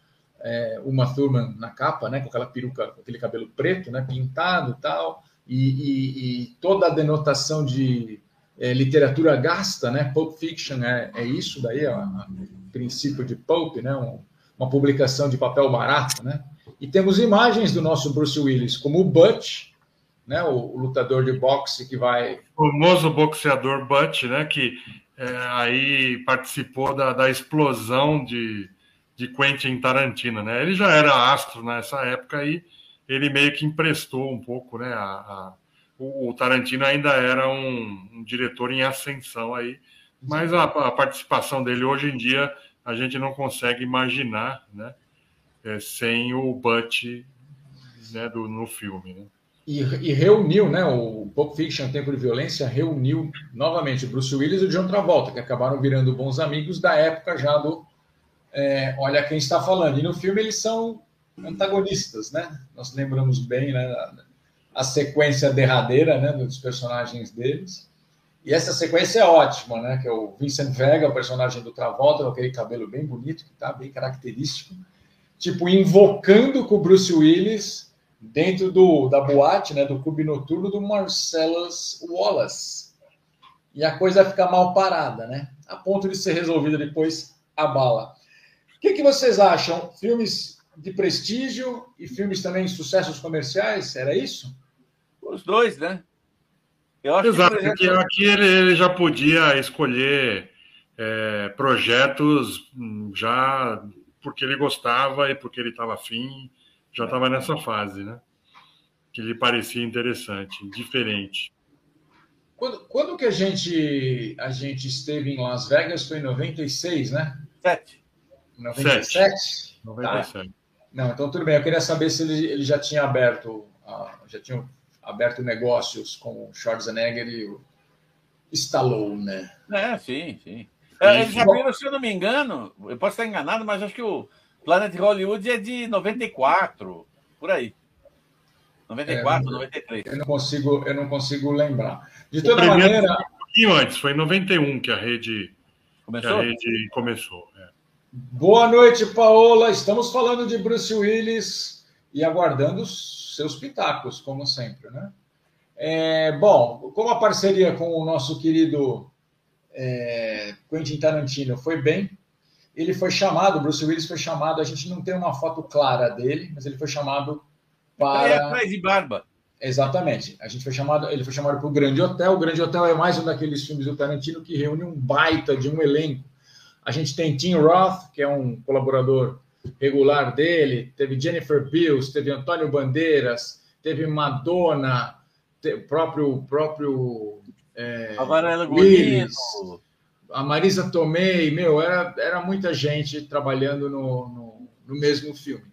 é, Uma Thurman na capa, né? Com aquela peruca, com aquele cabelo preto, né? Pintado tal. E, e, e toda a denotação de é, literatura gasta, né? Pulp Fiction é, é isso daí, é o princípio de pulp, né? Um, uma publicação de papel barato, né? E temos imagens do nosso Bruce Willis, como o Butch, né? O, o lutador de boxe que vai... O famoso boxeador Butch, né? Que é, aí participou da, da explosão de, de Quentin Tarantino, né? Ele já era astro nessa época e ele meio que emprestou um pouco, né? a, a o, Tarantino ainda era um, um diretor em ascensão aí, mas a, a, participação dele hoje em dia a gente não consegue imaginar, né? é, sem o Butch né, do, no filme. Né? E, e, reuniu, né? O Pulp Fiction, Tempo de Violência, reuniu novamente o Bruce Willis e o John Travolta, que acabaram virando bons amigos da época já do é, Olha Quem Está Falando. E no filme eles são antagonistas, né? Nós lembramos bem né, a sequência derradeira né, dos personagens deles. E essa sequência é ótima, né? Que é o Vincent Vega, o personagem do Travolta, com aquele cabelo bem bonito, que tá bem característico, tipo, invocando com o Bruce Willis dentro do, da boate, né? Do clube noturno do Marcellus Wallace. E a coisa fica mal parada, né? A ponto de ser resolvida depois a bala. O que, que vocês acham? Filmes de prestígio e filmes também sucessos comerciais? Era isso? Os dois, né? Exato, que, exemplo... aqui ele, ele, já podia escolher é, projetos hum, já porque ele gostava e porque ele estava afim, já estava nessa fase, né? Que lhe parecia interessante, diferente. Quando, quando que a gente, a gente esteve em Las Vegas? Foi em 96, né? 7. 97? 7. 97. Tá. Não, então tudo bem. Eu queria saber se ele, ele já tinha aberto, já tinha aberto negócios com o Schwarzenegger e o Stallone, né? É, sim, sim. É, eles abriram, se eu não me engano, eu posso estar enganado, mas acho que o Planet Hollywood é de 94, por aí. 94, é, 93. Eu não consigo, eu não consigo lembrar. De toda maneira. Um pouquinho antes, foi em 91 que a rede começou. a rede começou é. Boa noite, Paola. Estamos falando de Bruce Willis e aguardando seus pitacos, como sempre, né? É, bom, como a parceria com o nosso querido é, Quentin Tarantino foi bem, ele foi chamado, Bruce Willis foi chamado, a gente não tem uma foto clara dele, mas ele foi chamado para... É atrás de barba. Exatamente. A gente foi chamado, ele foi chamado para o Grande Hotel. O Grande Hotel é mais um daqueles filmes do Tarantino que reúne um baita de um elenco. A gente tem Tim Roth, que é um colaborador regular dele, teve Jennifer Bills, teve Antônio Bandeiras, teve Madonna, o próprio próprio é, a Varela Willis, a Marisa Tomei, meu, era, era muita gente trabalhando no, no, no, mesmo filme.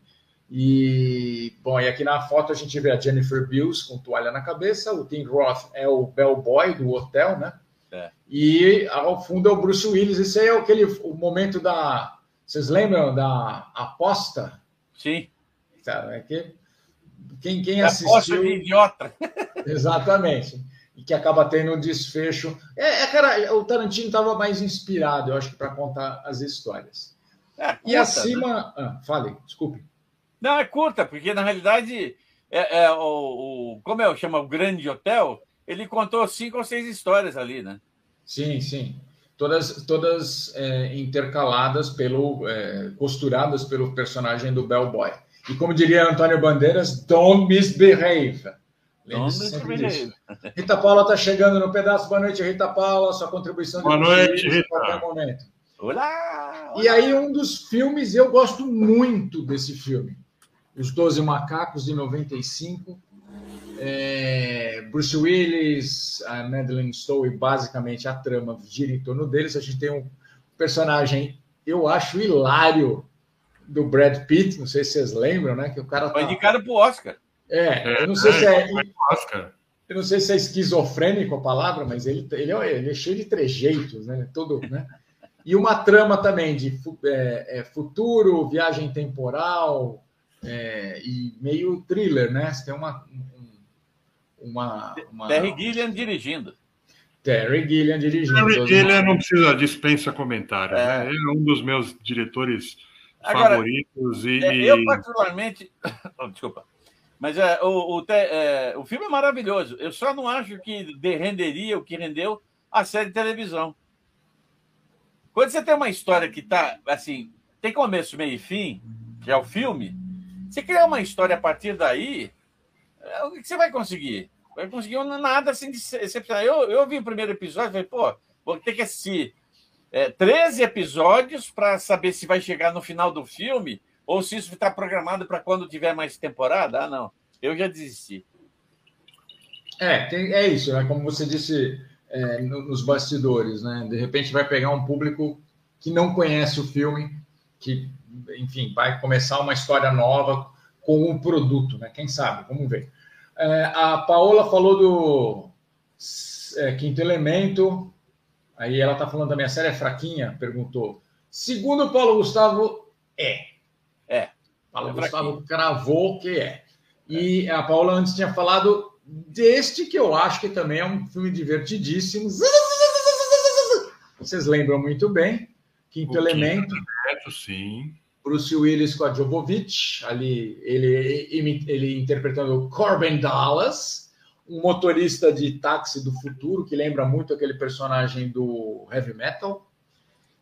E, bom, e aqui na foto a gente vê a Jennifer Bills com toalha na cabeça, o Tim Roth é o bellboy do hotel, né? É. E ao fundo é o Bruce Willis. Esse aí é aquele, o momento da, vocês lembram da aposta? Sim. Cara, é que quem, quem assistiu. Aposta de idiota. Exatamente. E que acaba tendo um desfecho. É, é cara, o Tarantino estava mais inspirado, eu acho, para contar as histórias. É, curta, e acima. Né? Ah, fale, desculpe. Não, é curta, porque na realidade, é, é o, o, como é, chama o Grande Hotel, ele contou cinco ou seis histórias ali, né? Sim, sim todas, todas é, intercaladas pelo, é, costuradas pelo personagem do Bellboy. E como diria Antônio Bandeiras, don't misbehave. Don't misbehave. Rita Paula está chegando no pedaço. Boa noite, Rita Paula. Sua contribuição de Boa noite, Rita. qualquer momento. Olá, olá! E aí, um dos filmes, eu gosto muito desse filme. Os Doze Macacos, de 95 é, Bruce Willis, a Madeleine Stowe, basicamente a trama gira em torno deles. A gente tem um personagem, eu acho hilário, do Brad Pitt, não sei se vocês lembram, né? Que o cara tá... Foi indicado para o Oscar. É, eu não sei é, se é. Oscar. Eu não sei se é esquizofrênico a palavra, mas ele, ele, é, ele é cheio de trejeitos, né? Todo, né? E uma trama também de é, é, futuro, viagem temporal é, e meio thriller, né? Você tem uma, uma, uma... Terry Gilliam dirigindo. Terry Gilliam dirigindo. Terry Gilliam não precisa dispensa comentário. É. Né? Ele é um dos meus diretores Agora, favoritos. E... É, eu, particularmente. Oh, desculpa. Mas é, o, o, é, o filme é maravilhoso. Eu só não acho que renderia o que rendeu a série de televisão. Quando você tem uma história que tá assim, tem começo, meio e fim, que é o filme, você criar uma história a partir daí, é, o que você vai conseguir? Vai conseguir nada assim de excepcional. Eu, eu vi o primeiro episódio e falei, pô, vou ter que assistir é, 13 episódios para saber se vai chegar no final do filme ou se isso está programado para quando tiver mais temporada. Ah, não. Eu já desisti. É, tem, é isso, né? Como você disse é, nos bastidores, né? De repente vai pegar um público que não conhece o filme, que enfim, vai começar uma história nova com um produto, né? Quem sabe? Vamos ver. É, a Paola falou do é, Quinto Elemento. Aí ela está falando também, a série é fraquinha? Perguntou. Segundo Paulo Gustavo, é. É. Paulo é Gustavo cravou que é. E a Paula antes tinha falado deste que eu acho que também é um filme divertidíssimo. Vocês lembram muito bem. Quinto o Elemento. Quinto Elemento, sim. Bruce Willis com a Jovovich, ali ele, ele interpretando Corbin Dallas, um motorista de táxi do futuro que lembra muito aquele personagem do Heavy Metal.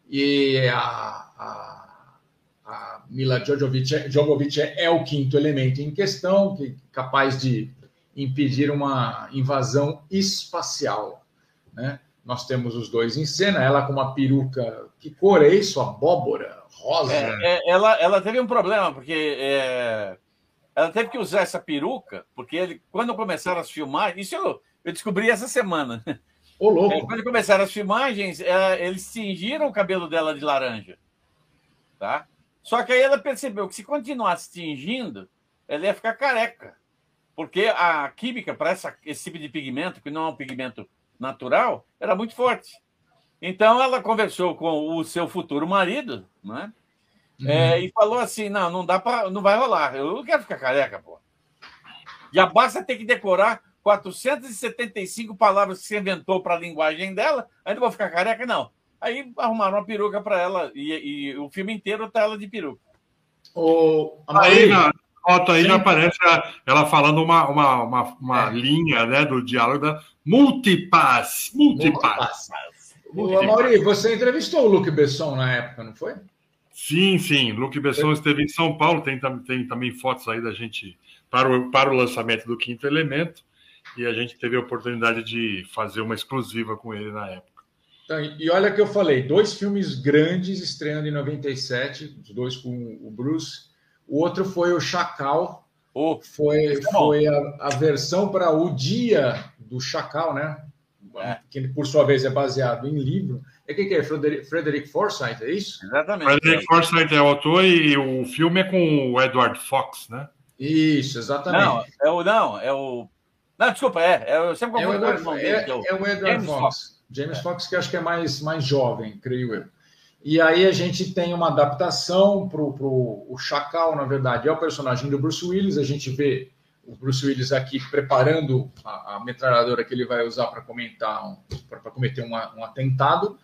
E a, a, a Mila Jovovich, Jovovich é o quinto elemento em questão, que capaz de impedir uma invasão espacial, né? Nós temos os dois em cena, ela com uma peruca. Que cor é isso? Abóbora, rosa. É, é, ela, ela teve um problema, porque é, ela teve que usar essa peruca, porque ele, quando começaram as filmagens, isso eu, eu descobri essa semana. Ô, louco. É, quando começaram as filmagens, é, eles tingiram o cabelo dela de laranja. Tá? Só que aí ela percebeu que se continuasse tingindo, ela ia ficar careca. Porque a química para esse tipo de pigmento, que não é um pigmento natural era muito forte. Então ela conversou com o seu futuro marido, né? Uhum. É, e falou assim: não, não dá para, não vai rolar. Eu não quero ficar careca, pô. Já basta ter que decorar 475 palavras que você inventou para a linguagem dela, não vou ficar careca, não. Aí arrumaram uma peruca para ela e, e, o filme inteiro tá ela de peruca. O... Aí, na foto aí já aparece ela falando uma, uma, uma, uma é. linha né, do diálogo da Multipass. Multipass. Multipass. Mauri, você entrevistou o Luke Besson na época, não foi? Sim, sim. Luke Besson esteve em São Paulo. Tem, tem também fotos aí da gente para o, para o lançamento do Quinto Elemento. E a gente teve a oportunidade de fazer uma exclusiva com ele na época. Então, e olha que eu falei, dois filmes grandes estreando em 97, os dois com o Bruce. O outro foi o Chacal, Oh, foi tá foi a, a versão para o dia do Chacal, né? É. Que por sua vez é baseado em livro. É quem que é? Frederick, Forsyth, é isso? Exatamente. Frederick Forsyth é o autor e o filme é com o Edward Fox, né? Isso, exatamente. Não, é o. Não, é o. Não, desculpa, é. é eu sempre é o Edward, é, é, o, é o Edward James Fox. Fox. James é. Fox, que acho que é mais, mais jovem, creio eu. E aí a gente tem uma adaptação para o Chacal, na verdade, é o personagem do Bruce Willis. A gente vê o Bruce Willis aqui preparando a, a metralhadora que ele vai usar para comentar, um, para cometer uma, um atentado.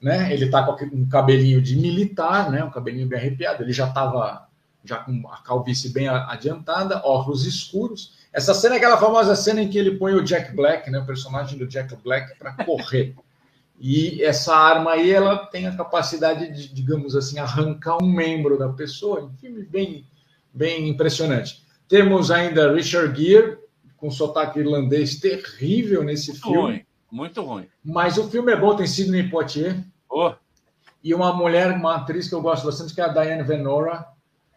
Né? Ele está com um cabelinho de militar, né? um cabelinho bem arrepiado. Ele já estava já com a calvície bem adiantada, óculos escuros. Essa cena é aquela famosa cena em que ele põe o Jack Black, né? o personagem do Jack Black, para correr. E essa arma aí, ela tem a capacidade de, digamos assim, arrancar um membro da pessoa. Um filme bem, bem impressionante. Temos ainda Richard Gere, com sotaque irlandês terrível nesse muito filme. Ruim, muito ruim. Mas o filme é bom, tem Sidney Poitier. Oh. E uma mulher, uma atriz que eu gosto bastante, que é a Diane Venora.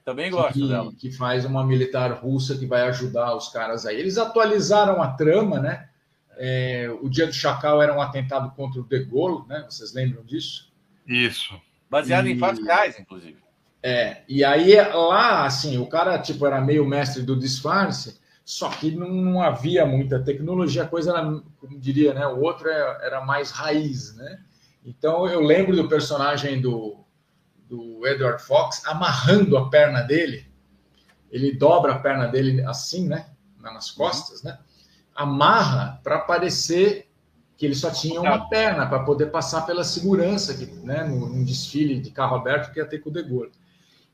Também gosto que, dela. Que faz uma militar russa que vai ajudar os caras aí. Eles atualizaram a trama, né? É, o dia do Chacal era um atentado contra o De Gaulle, né? Vocês lembram disso? Isso. Baseado e... em fatos reais, inclusive. É, e aí lá, assim, o cara tipo era meio mestre do disfarce, só que não, não havia muita tecnologia, a coisa era, como diria, né? O outro era, era mais raiz, né? Então eu lembro do personagem do, do Edward Fox amarrando a perna dele, ele dobra a perna dele assim, né? Nas costas, né? amarra para parecer que ele só tinha uma perna para poder passar pela segurança, que, né, num desfile de carro aberto que ia ter com o De Gaulle.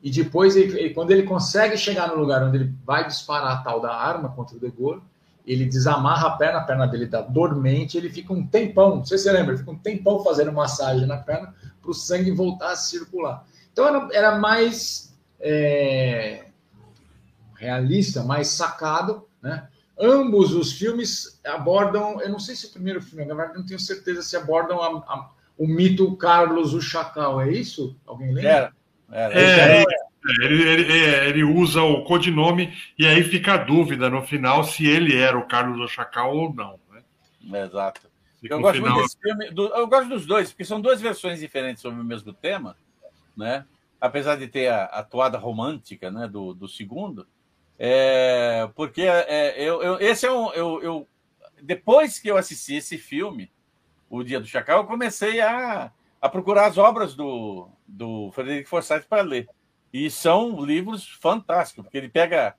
E depois, ele, quando ele consegue chegar no lugar onde ele vai disparar a tal da arma contra o De Gaulle, ele desamarra a perna, a perna dele está dormente, ele fica um tempão, não sei se você lembra, ele fica um tempão fazendo massagem na perna para o sangue voltar a circular. Então era, era mais é, realista, mais sacado, né? Ambos os filmes abordam, eu não sei se o primeiro filme, na verdade não tenho certeza se abordam a, a, o mito Carlos o Chacal, é isso? Alguém lembra? Era, era. É, ele, ele, ele, usa o codinome e aí fica a dúvida no final se ele era o Carlos o Chacal ou não. Né? Exato. eu gosto final... muito desse filme, do, eu gosto dos dois, porque são duas versões diferentes sobre o mesmo tema, né? apesar de ter a, a toada romântica né, do, do segundo, é, porque é, eu, eu, esse é um. Eu, eu, depois que eu assisti esse filme, O Dia do Chacal, eu comecei a, a procurar as obras do, do Frederico Forsyth para ler. E são livros fantásticos, porque ele pega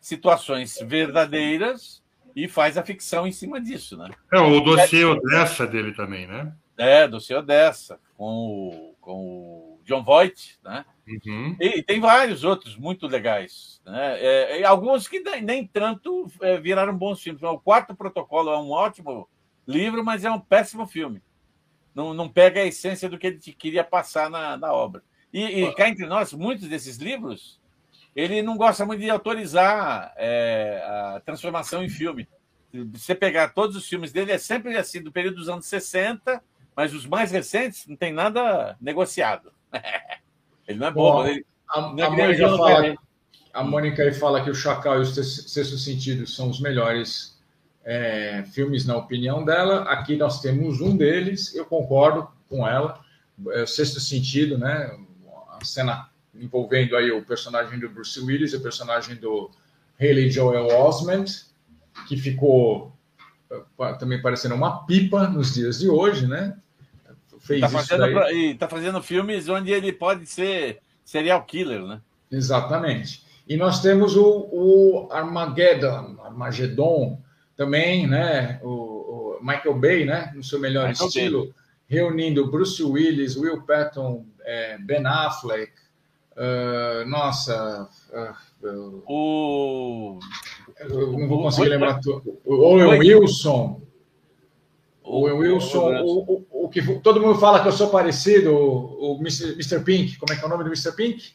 situações verdadeiras e faz a ficção em cima disso, né? É o dossiê Odessa dele também, né? É, dossiê Odessa, com o, com o John Voight, né? Uhum. E, e, tem vários outros muito legais, né? É, alguns que nem tanto é, viraram bons filmes. O Quarto Protocolo é um ótimo livro, mas é um péssimo filme. Não, não pega a essência do que ele queria passar na, na obra. E, e cá entre nós, muitos desses livros, ele não gosta muito de autorizar é, a transformação em filme. Se você pegar todos os filmes dele, é sempre assim, do período dos anos 60, mas os mais recentes não tem nada negociado. Ele não é bobo. Bom, ele, a, é a, Mônica fala, a Mônica aí fala que o Chacal e o Sexto Sentido são os melhores é, filmes, na opinião dela. Aqui nós temos um deles, eu concordo com ela. É o Sexto Sentido, né? A cena envolvendo aí o personagem do Bruce Willis e o personagem do Haley Joel Osment, que ficou é, também parecendo uma pipa nos dias de hoje, né? fez tá fazendo, isso daí. E tá fazendo filmes onde ele pode ser serial killer, né? Exatamente. E nós temos o, o Armageddon, Armageddon também, né? O, o, Michael Bay, né? No seu melhor Michael estilo, Bay. reunindo Bruce Willis, Will Patton, é, Ben Affleck, uh, nossa, uh, o eu não vou conseguir o, lembrar tudo. O Owen Wilson. O Wilson, o, o, o, que todo mundo fala que eu sou parecido, o, o Mr. Pink, como é que é o nome do Mr. Pink?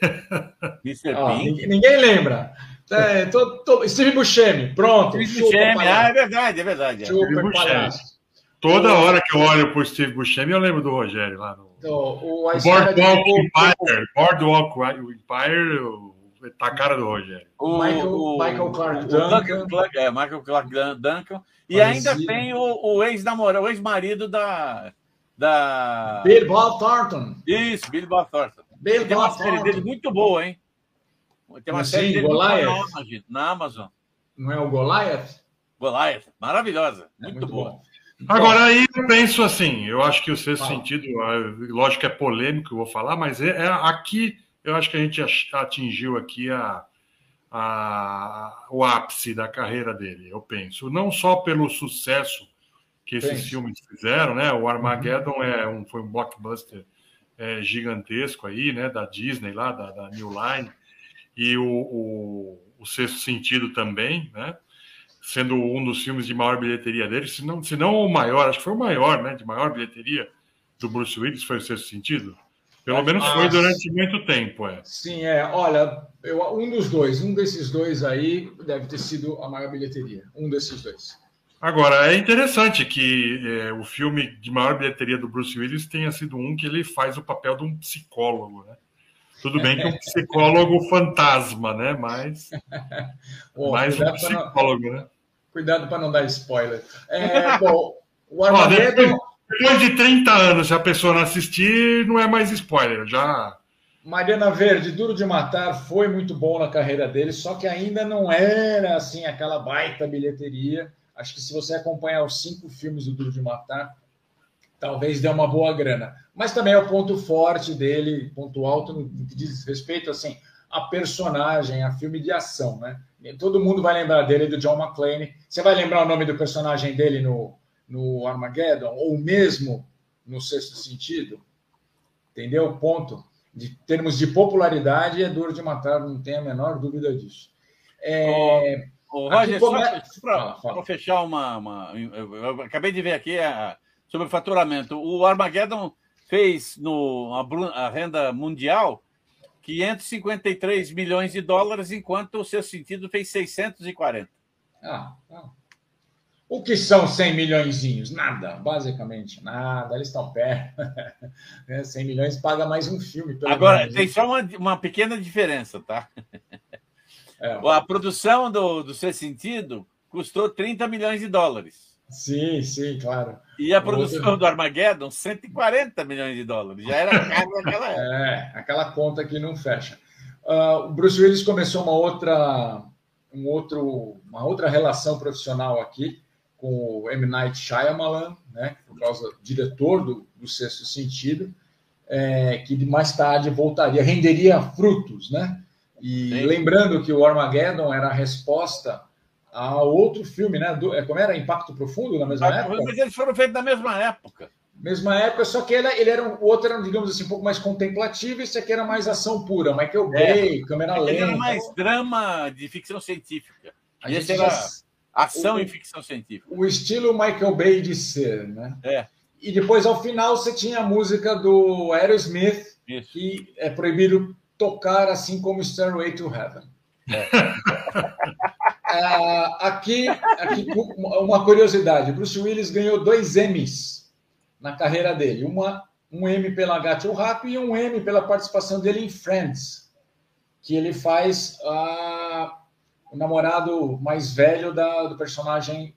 Mr. Ah, Pink? Ninguém lembra. É, tô, tô, Steve Buscemi, pronto. Steve Buscemi, ah, é verdade, é verdade. É. Super Toda hora que eu olho por Steve Buscemi, eu lembro do Rogério lá no. Então, o, Boardwalk Empire. Boardwalk Empire, tá a cara do Rogério. O Michael, o, Michael Clark Duncan. É, Michael Clark Duncan. E Parecido. ainda tem o, o ex-namorado, o ex-marido da, da. Bill Bob Thornton. Isso, Bill Bob Thornton. Bill tem uma Bob série Thornton. dele muito boa, hein? Tem uma série dele Goliath. na Amazon. Não é o Goliath? Goliath, maravilhosa, é muito, muito boa. Bom. Agora aí eu penso assim, eu acho que o sexto sentido, lógico que é polêmico, eu vou falar, mas é, é aqui eu acho que a gente atingiu aqui a, a, o ápice da carreira dele, eu penso. Não só pelo sucesso que esses penso. filmes fizeram, né? O Armageddon uhum. é um, foi um blockbuster é, gigantesco aí, né? Da Disney lá, da, da New Line, e o, o, o Sexto Sentido também, né? Sendo um dos filmes de maior bilheteria dele, se não, se não o maior, acho que foi o maior, né? De maior bilheteria do Bruce Willis, foi o Sexto Sentido. Pelo menos foi durante muito tempo, é. Sim, é. Olha, eu, um dos dois, um desses dois aí deve ter sido a maior bilheteria. Um desses dois. Agora, é interessante que é, o filme de maior bilheteria do Bruce Willis tenha sido um que ele faz o papel de um psicólogo, né? Tudo bem que é um psicólogo fantasma, né? Mas, bom, mais um psicólogo, não, né? Cuidado para não dar spoiler. É, bom, o Armageddon... Depois de 30 anos, se a pessoa não assistir, não é mais spoiler, já. Mariana Verde, Duro de Matar, foi muito bom na carreira dele, só que ainda não era assim aquela baita bilheteria. Acho que se você acompanhar os cinco filmes do Duro de Matar, talvez dê uma boa grana. Mas também é o ponto forte dele, ponto alto no que diz respeito assim a personagem, a filme de ação, né? Todo mundo vai lembrar dele do John McClane. Você vai lembrar o nome do personagem dele no no Armageddon, ou mesmo no Sexto Sentido, entendeu? O ponto. De termos de popularidade, é duro de matar, não tenho a menor dúvida disso. É, oh, Roger, só para fechar uma, uma, Eu acabei de ver aqui a, sobre faturamento. O Armageddon fez no, a, a renda mundial 553 milhões de dólares, enquanto o seu sentido fez 640. Ah, ah. O que são 100 milhões? Nada, basicamente nada. Eles estão perto. 100 né, milhões paga mais um filme. Agora, menos. tem só uma, uma pequena diferença, tá? É. A produção do, do Seu Sentido custou 30 milhões de dólares. Sim, sim, claro. E a produção do Armageddon, 140 milhões de dólares. Já era caro naquela época. É, aquela conta que não fecha. Uh, o Bruce Willis começou uma outra, um outro, uma outra relação profissional aqui com o M. Night Shyamalan, né, por causa do diretor do, do Sexto Sentido, é, que mais tarde voltaria, renderia frutos, né? E Sim. lembrando que o Armageddon era a resposta a outro filme, né? Do, é, como era? Impacto Profundo, na mesma Impacto época? Mas eles foram feitos na mesma época. Mesma época, só que ele, ele era um, o outro era, digamos assim, um pouco mais contemplativo, esse aqui era mais ação pura, Michael é. Bay, é, câmera lenta. Ele era mais drama de ficção científica. A esse era já, ação o, e ficção científica. O estilo Michael Bay de ser, né? É. E depois, ao final, você tinha a música do Aerosmith, Isso. que é proibido tocar assim como Stairway to Heaven. É. Ah, aqui, aqui, uma curiosidade: Bruce Willis ganhou dois Emmys na carreira dele. Uma, um Emmy pela Gato Rato e um Emmy pela participação dele em Friends, que ele faz ah, o namorado mais velho da, do personagem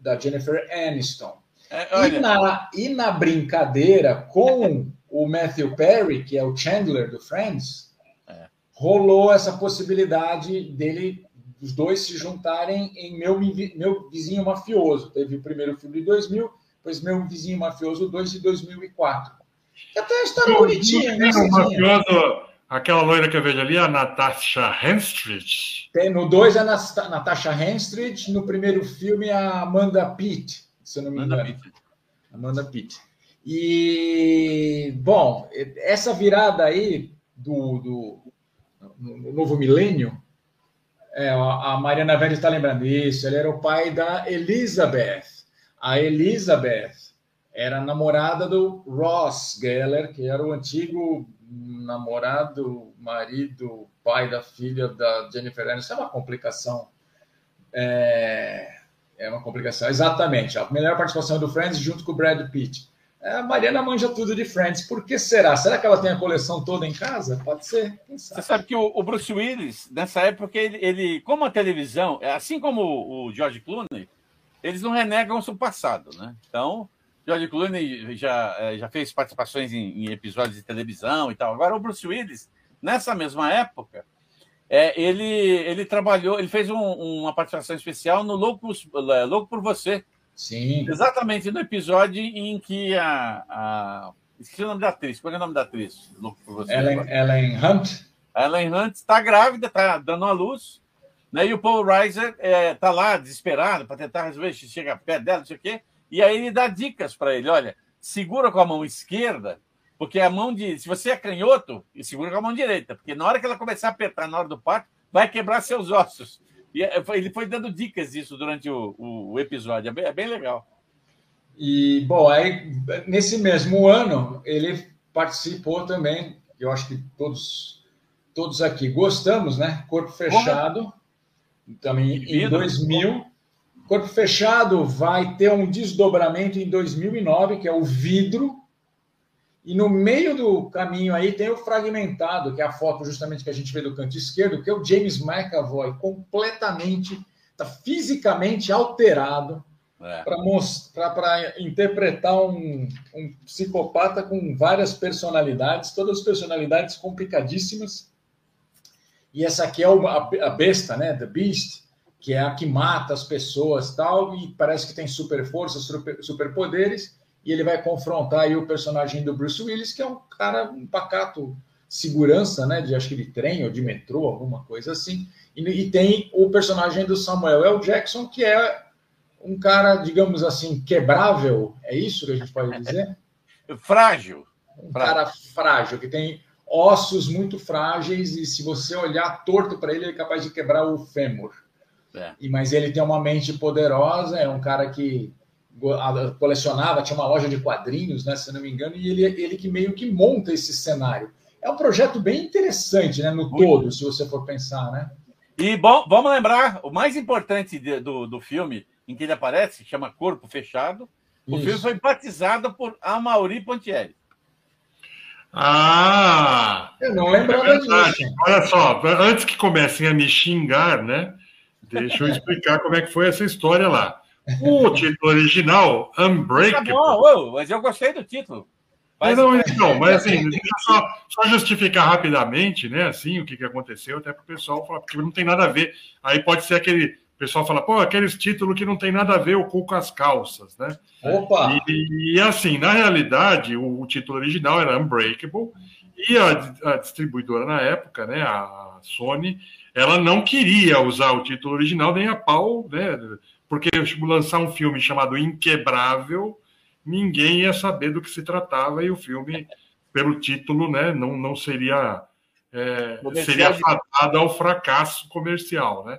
da Jennifer Aniston. É, e, na, e na brincadeira com o Matthew Perry, que é o Chandler do Friends, é. rolou essa possibilidade dele os dois se juntarem em meu, meu Vizinho Mafioso. Teve o primeiro filme de 2000, depois Meu Vizinho Mafioso 2 de 2004. Que até está bonitinha, né? O mafioso, aquela loira que eu vejo ali, a Natasha Henstridge. Tem, no 2 é a Natasha Henstridge, no primeiro filme a Amanda Pitt, se eu não me engano. Amanda Pitt. Amanda Pitt. E, bom, essa virada aí do, do no novo milênio, é, a Mariana Velho está lembrando isso. Ele era o pai da Elizabeth. A Elizabeth era namorada do Ross Geller, que era o antigo namorado, marido, pai da filha da Jennifer Aniston. É uma complicação. É, é uma complicação. Exatamente. A melhor participação do Friends junto com o Brad Pitt. É, a Mariana manja tudo de Friends. Por que será? Será que ela tem a coleção toda em casa? Pode ser. Você sabe que o, o, Bruce Willis, nessa época, ele, ele, como a televisão, assim como o, o George Clooney, eles não renegam o seu passado, né? Então, George Clooney já, é, já fez participações em, em, episódios de televisão e tal. Agora, o Bruce Willis, nessa mesma época, é, ele, ele trabalhou, ele fez um, uma participação especial no Louco, Louco por Você, Sim. Exatamente no episódio em que a. a... Esqueci o nome da atriz. Qual é o nome da atriz? Ellen, Ellen Hunt. Ellen Hunt está grávida, está dando a luz. Né? E o Paul Reiser está é, tá lá desesperado para tentar resolver se chega perto dela, não sei o quê. E aí ele dá dicas para ele: olha, segura com a mão esquerda, porque a mão de. Se você é canhoto, segura com a mão direita, porque na hora que ela começar a apertar na hora do parto, vai quebrar seus ossos. E é, ele foi dando dicas disso durante o, o episódio. É bem, é bem legal. E, bom, aí, nesse mesmo ano, ele participou também, eu acho que todos, todos aqui gostamos, né? Corpo Fechado, Como? também em 2000. Corpo Fechado vai ter um desdobramento em 2009, que é o Vidro, e no meio do caminho aí tem o fragmentado, que é a foto justamente que a gente vê do canto esquerdo, que é o James McAvoy, completamente, está fisicamente alterado é. para interpretar um, um psicopata com várias personalidades, todas as personalidades complicadíssimas. E essa aqui é uma, a besta, né? The Beast, que é a que mata as pessoas tal, e parece que tem super força, super, superpoderes e ele vai confrontar aí o personagem do Bruce Willis, que é um cara, um pacato segurança, né, de acho que de trem ou de metrô, alguma coisa assim. E, e, tem o personagem do Samuel L. Jackson, que é um cara, digamos assim, quebrável, é isso que a gente pode dizer? frágil. Um frágil. cara frágil, que tem ossos muito frágeis e se você olhar torto para ele, ele é capaz de quebrar o fêmur. É. E, mas ele tem uma mente poderosa, é um cara que colecionava, tinha uma loja de quadrinhos, né, se não me engano, e ele, ele que meio que monta esse cenário. É um projeto bem interessante, né, no Muito. todo, se você for pensar, né? E bom, vamos lembrar, o mais importante de, do, do filme em que ele aparece, chama Corpo Fechado, o Isso. filme foi batizado por Amaury Pontieri. Ah! Eu não lembrava é disso. Olha só, antes que comecem a me xingar, né? Deixa eu explicar como é que foi essa história lá. O título original, Unbreakable. Tá bom, mas eu gostei do título. Mas, não, não, mas assim, deixa eu só, só, justificar rapidamente, né, assim, o que, que aconteceu, até para o pessoal falar, porque não tem nada a ver. Aí pode ser aquele o pessoal fala, pô, aqueles títulos que não tem nada a ver o cu com as calças, né? Opa! E, e assim, na realidade, o, o, título original era Unbreakable, e a, a, distribuidora na época, né, a Sony, ela não queria usar o título original nem a pau, né? Porque lançar um filme chamado Inquebrável, ninguém ia saber do que se tratava, e o filme, pelo título, né, não, não seria. É, seria afastado ao fracasso comercial, né?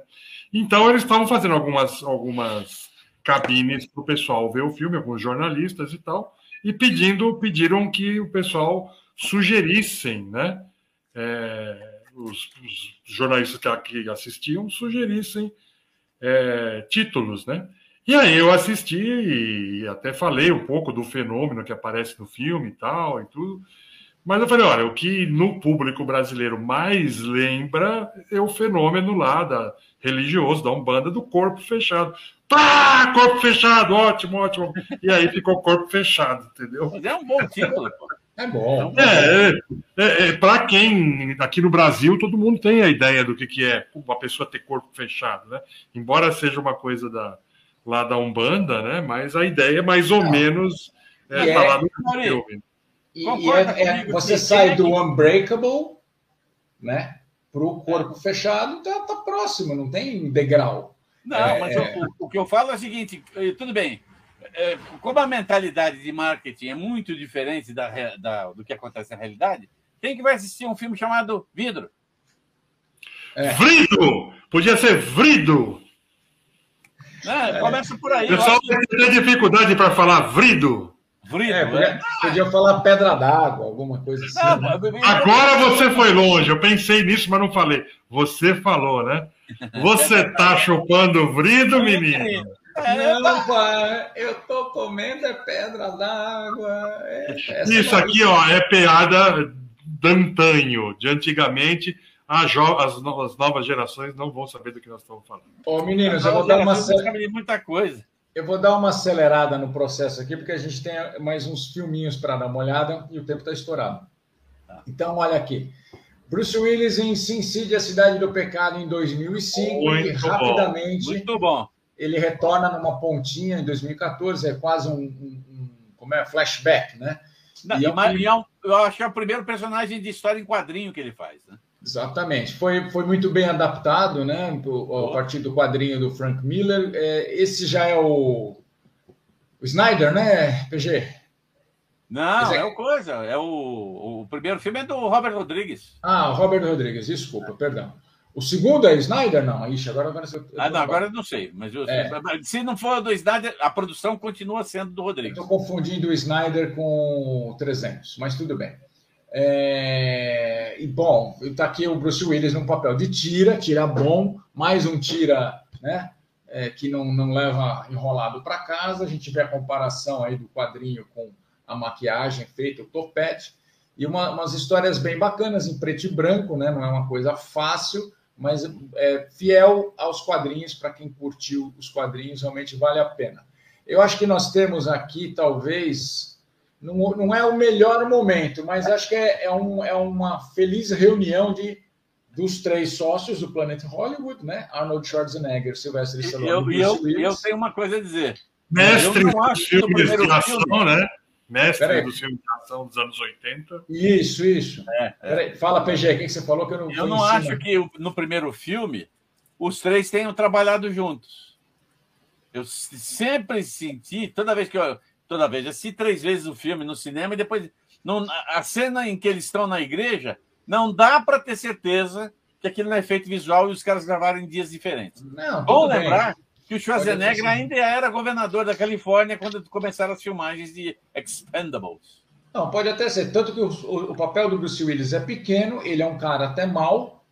Então, eles estavam fazendo algumas, algumas cabines para o pessoal ver o filme, alguns jornalistas e tal, e pedindo, pediram que o pessoal sugerissem, né? É, os, os, jornalistas que, que, assistiam sugerissem é, títulos, né? E aí eu assisti e até falei um pouco do fenômeno que aparece no filme e tal e tudo. Mas eu falei, olha, o que no público brasileiro mais lembra é o fenômeno lá da religioso da Umbanda do corpo fechado. Pá! Corpo fechado, ótimo, ótimo. E aí ficou corpo fechado, entendeu? Mas é um bom título, É bom. É, é, é, é para quem aqui no Brasil todo mundo tem a ideia do que, que é uma pessoa ter corpo fechado, né? Embora seja uma coisa da, lá da Umbanda, né? Mas a ideia é mais ou Não. menos é, tá lá no filme. E, e é, é, você sai do Unbreakable, né? para o corpo fechado, então está próximo, não tem degrau. Não, é, mas é... O, o, que eu falo é o seguinte: eh, tudo bem, é, como a mentalidade de marketing é muito diferente da, da, do que acontece na realidade, quem que vai assistir um filme chamado Vidro? É. Vrido! Podia ser Vrido! Não, começa por aí. O pessoal tem dificuldade para falar Vrido. Vrido, é, podia, podia, falar pedra d'água, alguma coisa assim. Não, né? Agora você foi longe, eu pensei nisso, mas não falei. Você falou, né? Você tá chupando vrido, menino? Não, pai, eu tô comendo é pedra d'água. É, Isso é aqui, ó, é piada d'antanho, de antigamente. As, as, novas gerações não vão saber do que nós estamos falando. Ô, meninos, eu vou dar uma. Muita coisa. Eu vou dar uma acelerada no processo aqui, porque a gente tem mais uns filminhos para dar uma olhada e o tempo está estourado. Então, olha aqui. Bruce Willis em Sin City, A Cidade do Pecado, em 2005. Muito e rapidamente bom. Muito bom. Ele retorna numa pontinha em 2014. É quase um, um, um como é, flashback, né? Não, e é um... eu acho que é o primeiro personagem de história em quadrinho que ele faz, né? Exatamente. Foi, foi muito bem adaptado, né? A partir do quadrinho do Frank Miller. É, esse já é o, o Snyder, né, PG? Não, é... é o coisa. É o, o primeiro filme é do Robert Rodrigues. Ah, o Robert Rodrigues, desculpa, perdão. O segundo é Snyder? Não, Ixi, agora, agora eu, ah, não, agora eu não sei. Mas eu, é. se não for do Snyder, a produção continua sendo do Rodrigues. Estou confundindo o Snyder com o 300, mas tudo bem. É... E bom, está aqui o Bruce Willis no papel de tira, tira bom, mais um tira, né? É, que não, não leva enrolado para casa. A gente vê a comparação aí do quadrinho com a maquiagem feita, o topete, e uma, umas histórias bem bacanas em preto e branco, né? Não é uma coisa fácil, mas é fiel aos quadrinhos. Para quem curtiu os quadrinhos, realmente vale a pena. Eu acho que nós temos aqui, talvez, não, não é o melhor momento, mas acho que é, é, um, é uma feliz reunião de, dos três sócios do Planeta Hollywood, né? Arnold Schwarzenegger, Sylvester Stallone e eu, eu, eu tenho uma coisa a dizer. Mestre do filme de ação, né? Mestre do filme de ação dos anos 80. Isso, isso. É, é. Fala, PG, o que você falou que eu não Eu não acho que no primeiro filme os três tenham trabalhado juntos. Eu sempre senti, toda vez que eu, toda vez. Assisti três vezes o filme no cinema e depois. Não, a cena em que eles estão na igreja, não dá para ter certeza que aquilo não é efeito visual e os caras gravaram em dias diferentes. Não, Bom lembrar bem. Que o Schwarzenegger ainda era governador da Califórnia quando começaram as filmagens de Expendables. Não, pode até ser. Tanto que o, o, o papel do Bruce Willis é pequeno, ele é um cara até mal,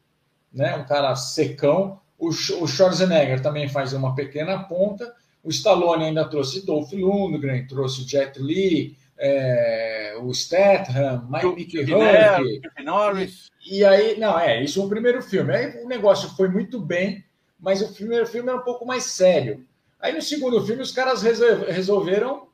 né? um cara secão. O, o Schwarzenegger também faz uma pequena ponta o Stallone ainda trouxe Dolph Lundgren, trouxe Jet Li, é, o Statham, Mike Norris. E, e aí, não, é, isso é o primeiro filme. Aí o negócio foi muito bem, mas o primeiro filme era um pouco mais sério. Aí no segundo filme os caras resolveram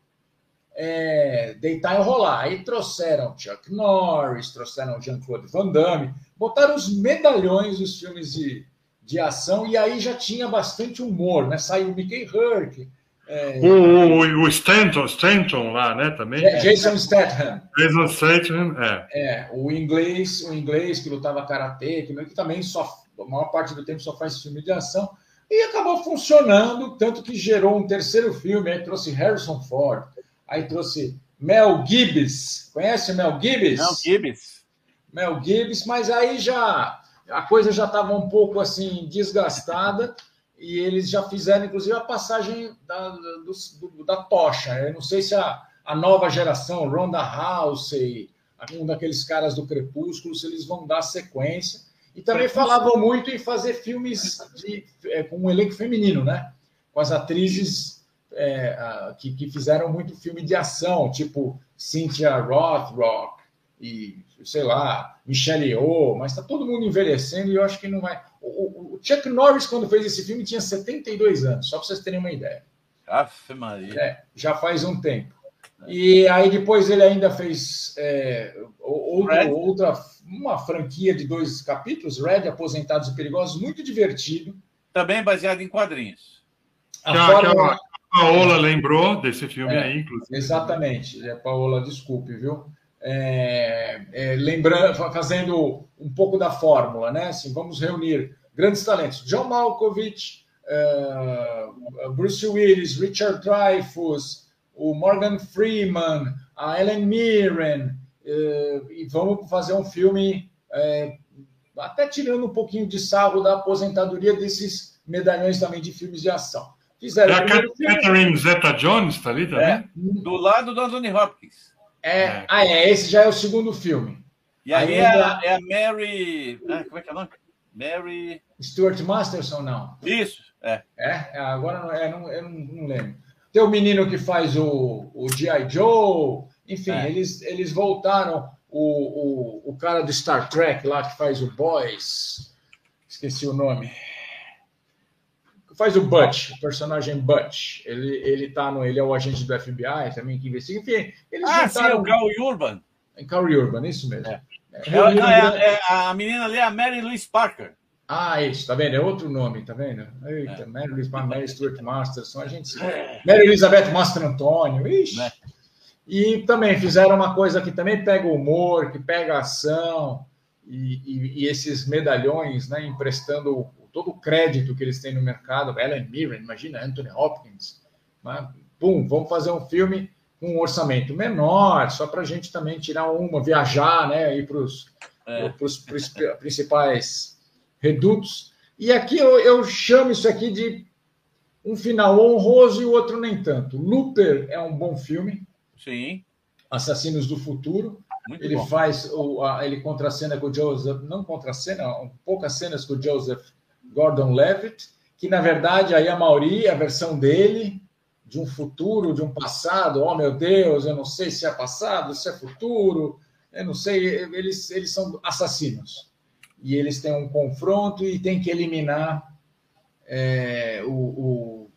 é, deitar e rolar. Aí trouxeram Chuck Norris, trouxeram Jean-Claude Van Damme, botaram os medalhões dos filmes de, de ação e aí já tinha bastante humor, né? Saiu o Mickey Herc. É... O, o, o Stanton, Stanton lá, né? Também. É, Jason Statham. Jason Statham, é. É, o inglês, o inglês que lutava karatê, que, que também só a maior parte do tempo só faz filme de ação. E acabou funcionando, tanto que gerou um terceiro filme, aí trouxe Harrison Ford, aí trouxe Mel Gibbs. Conhece Mel Gibbs? Mel Gibbs. Mel Gibbs, mas aí já a coisa já estava um pouco assim desgastada e eles já fizeram, inclusive, a passagem da, do, da tocha. Eu não sei se a, a nova geração, Ronda House, um daqueles caras do Crepúsculo, se eles vão dar sequência. E também falavam muito em fazer filmes de, é, com um elenco feminino, né? Com as atrizes é, a, que, que, fizeram muito filme de ação, tipo Cynthia Rothrock e, sei lá, Michelle Yeoh, mas está todo mundo envelhecendo e eu acho que não vai. O, o, Chuck Norris, quando fez esse filme, tinha 72 anos, só para vocês terem uma ideia. Aff, Maria. É, já faz um tempo. E aí depois ele ainda fez é, outro, outra uma franquia de dois capítulos, Red, Aposentados e Perigosos, muito divertido. Também baseado em quadrinhos. A, Fórmula... a Paola lembrou desse filme é, aí, inclusive. Exatamente. É, Paola, desculpe, viu? É, é, lembrando, fazendo um pouco da fórmula, né? Assim, vamos reunir grandes talentos. John Malkovich, uh, Bruce Willis, Richard Dreyfuss, o Morgan Freeman, a Ellen Mirren, e vamos fazer um filme uh, até tirando um pouquinho de sarro da aposentadoria desses medalhões também de filmes de ação. Fizeram é a Catherine Zeta-Jones está ali também? É, do lado do Anthony Hopkins. É, é. Ah, é, esse já é o segundo filme. E aí é, a, é a Mary. Ah, como é que é o nome? Mary. Stuart Masterson, não? Isso, é. É, agora não, é, não, eu não, não lembro. Tem o menino que faz o, o G.I. Joe, enfim, é. eles, eles voltaram. O, o, o cara do Star Trek lá que faz o Boys, esqueci o nome. Faz o Butch, o personagem Butch. Ele, ele tá no. Ele é o agente do FBI também que investiga. Enfim, eles ah, sim, é o Carl Urban. É Carl Urban, isso mesmo. É. É, é, é, a menina ali é a Mary Louise Parker. Ah, isso, tá vendo? É outro nome, tá vendo? Eita, é. Mary Louise Mary Stuart Masterson, a gente. É. Mary Elizabeth Master Antônio, ixi. E também fizeram uma coisa que também pega o humor, que pega a ação, e, e, e esses medalhões, né, emprestando todo o crédito que eles têm no mercado. Ellen Mirren, imagina, Anthony Hopkins. Né? Pum, vamos fazer um filme com um orçamento menor, só para a gente também tirar uma, viajar, né, ir para os é. principais redutos. E aqui eu, eu chamo isso aqui de um final honroso e o outro nem tanto. Looper é um bom filme. Sim. Assassinos do Futuro. Muito ele bom. faz, o, a, ele contracena com o Joseph, não contracena, poucas cenas com o Joseph Gordon-Levitt, que na verdade aí a Mauri, a versão dele, de um futuro, de um passado. Oh, meu Deus, eu não sei se é passado, se é futuro, eu não sei. Eles, eles são assassinos. E eles têm um confronto e têm que eliminar é, o, o,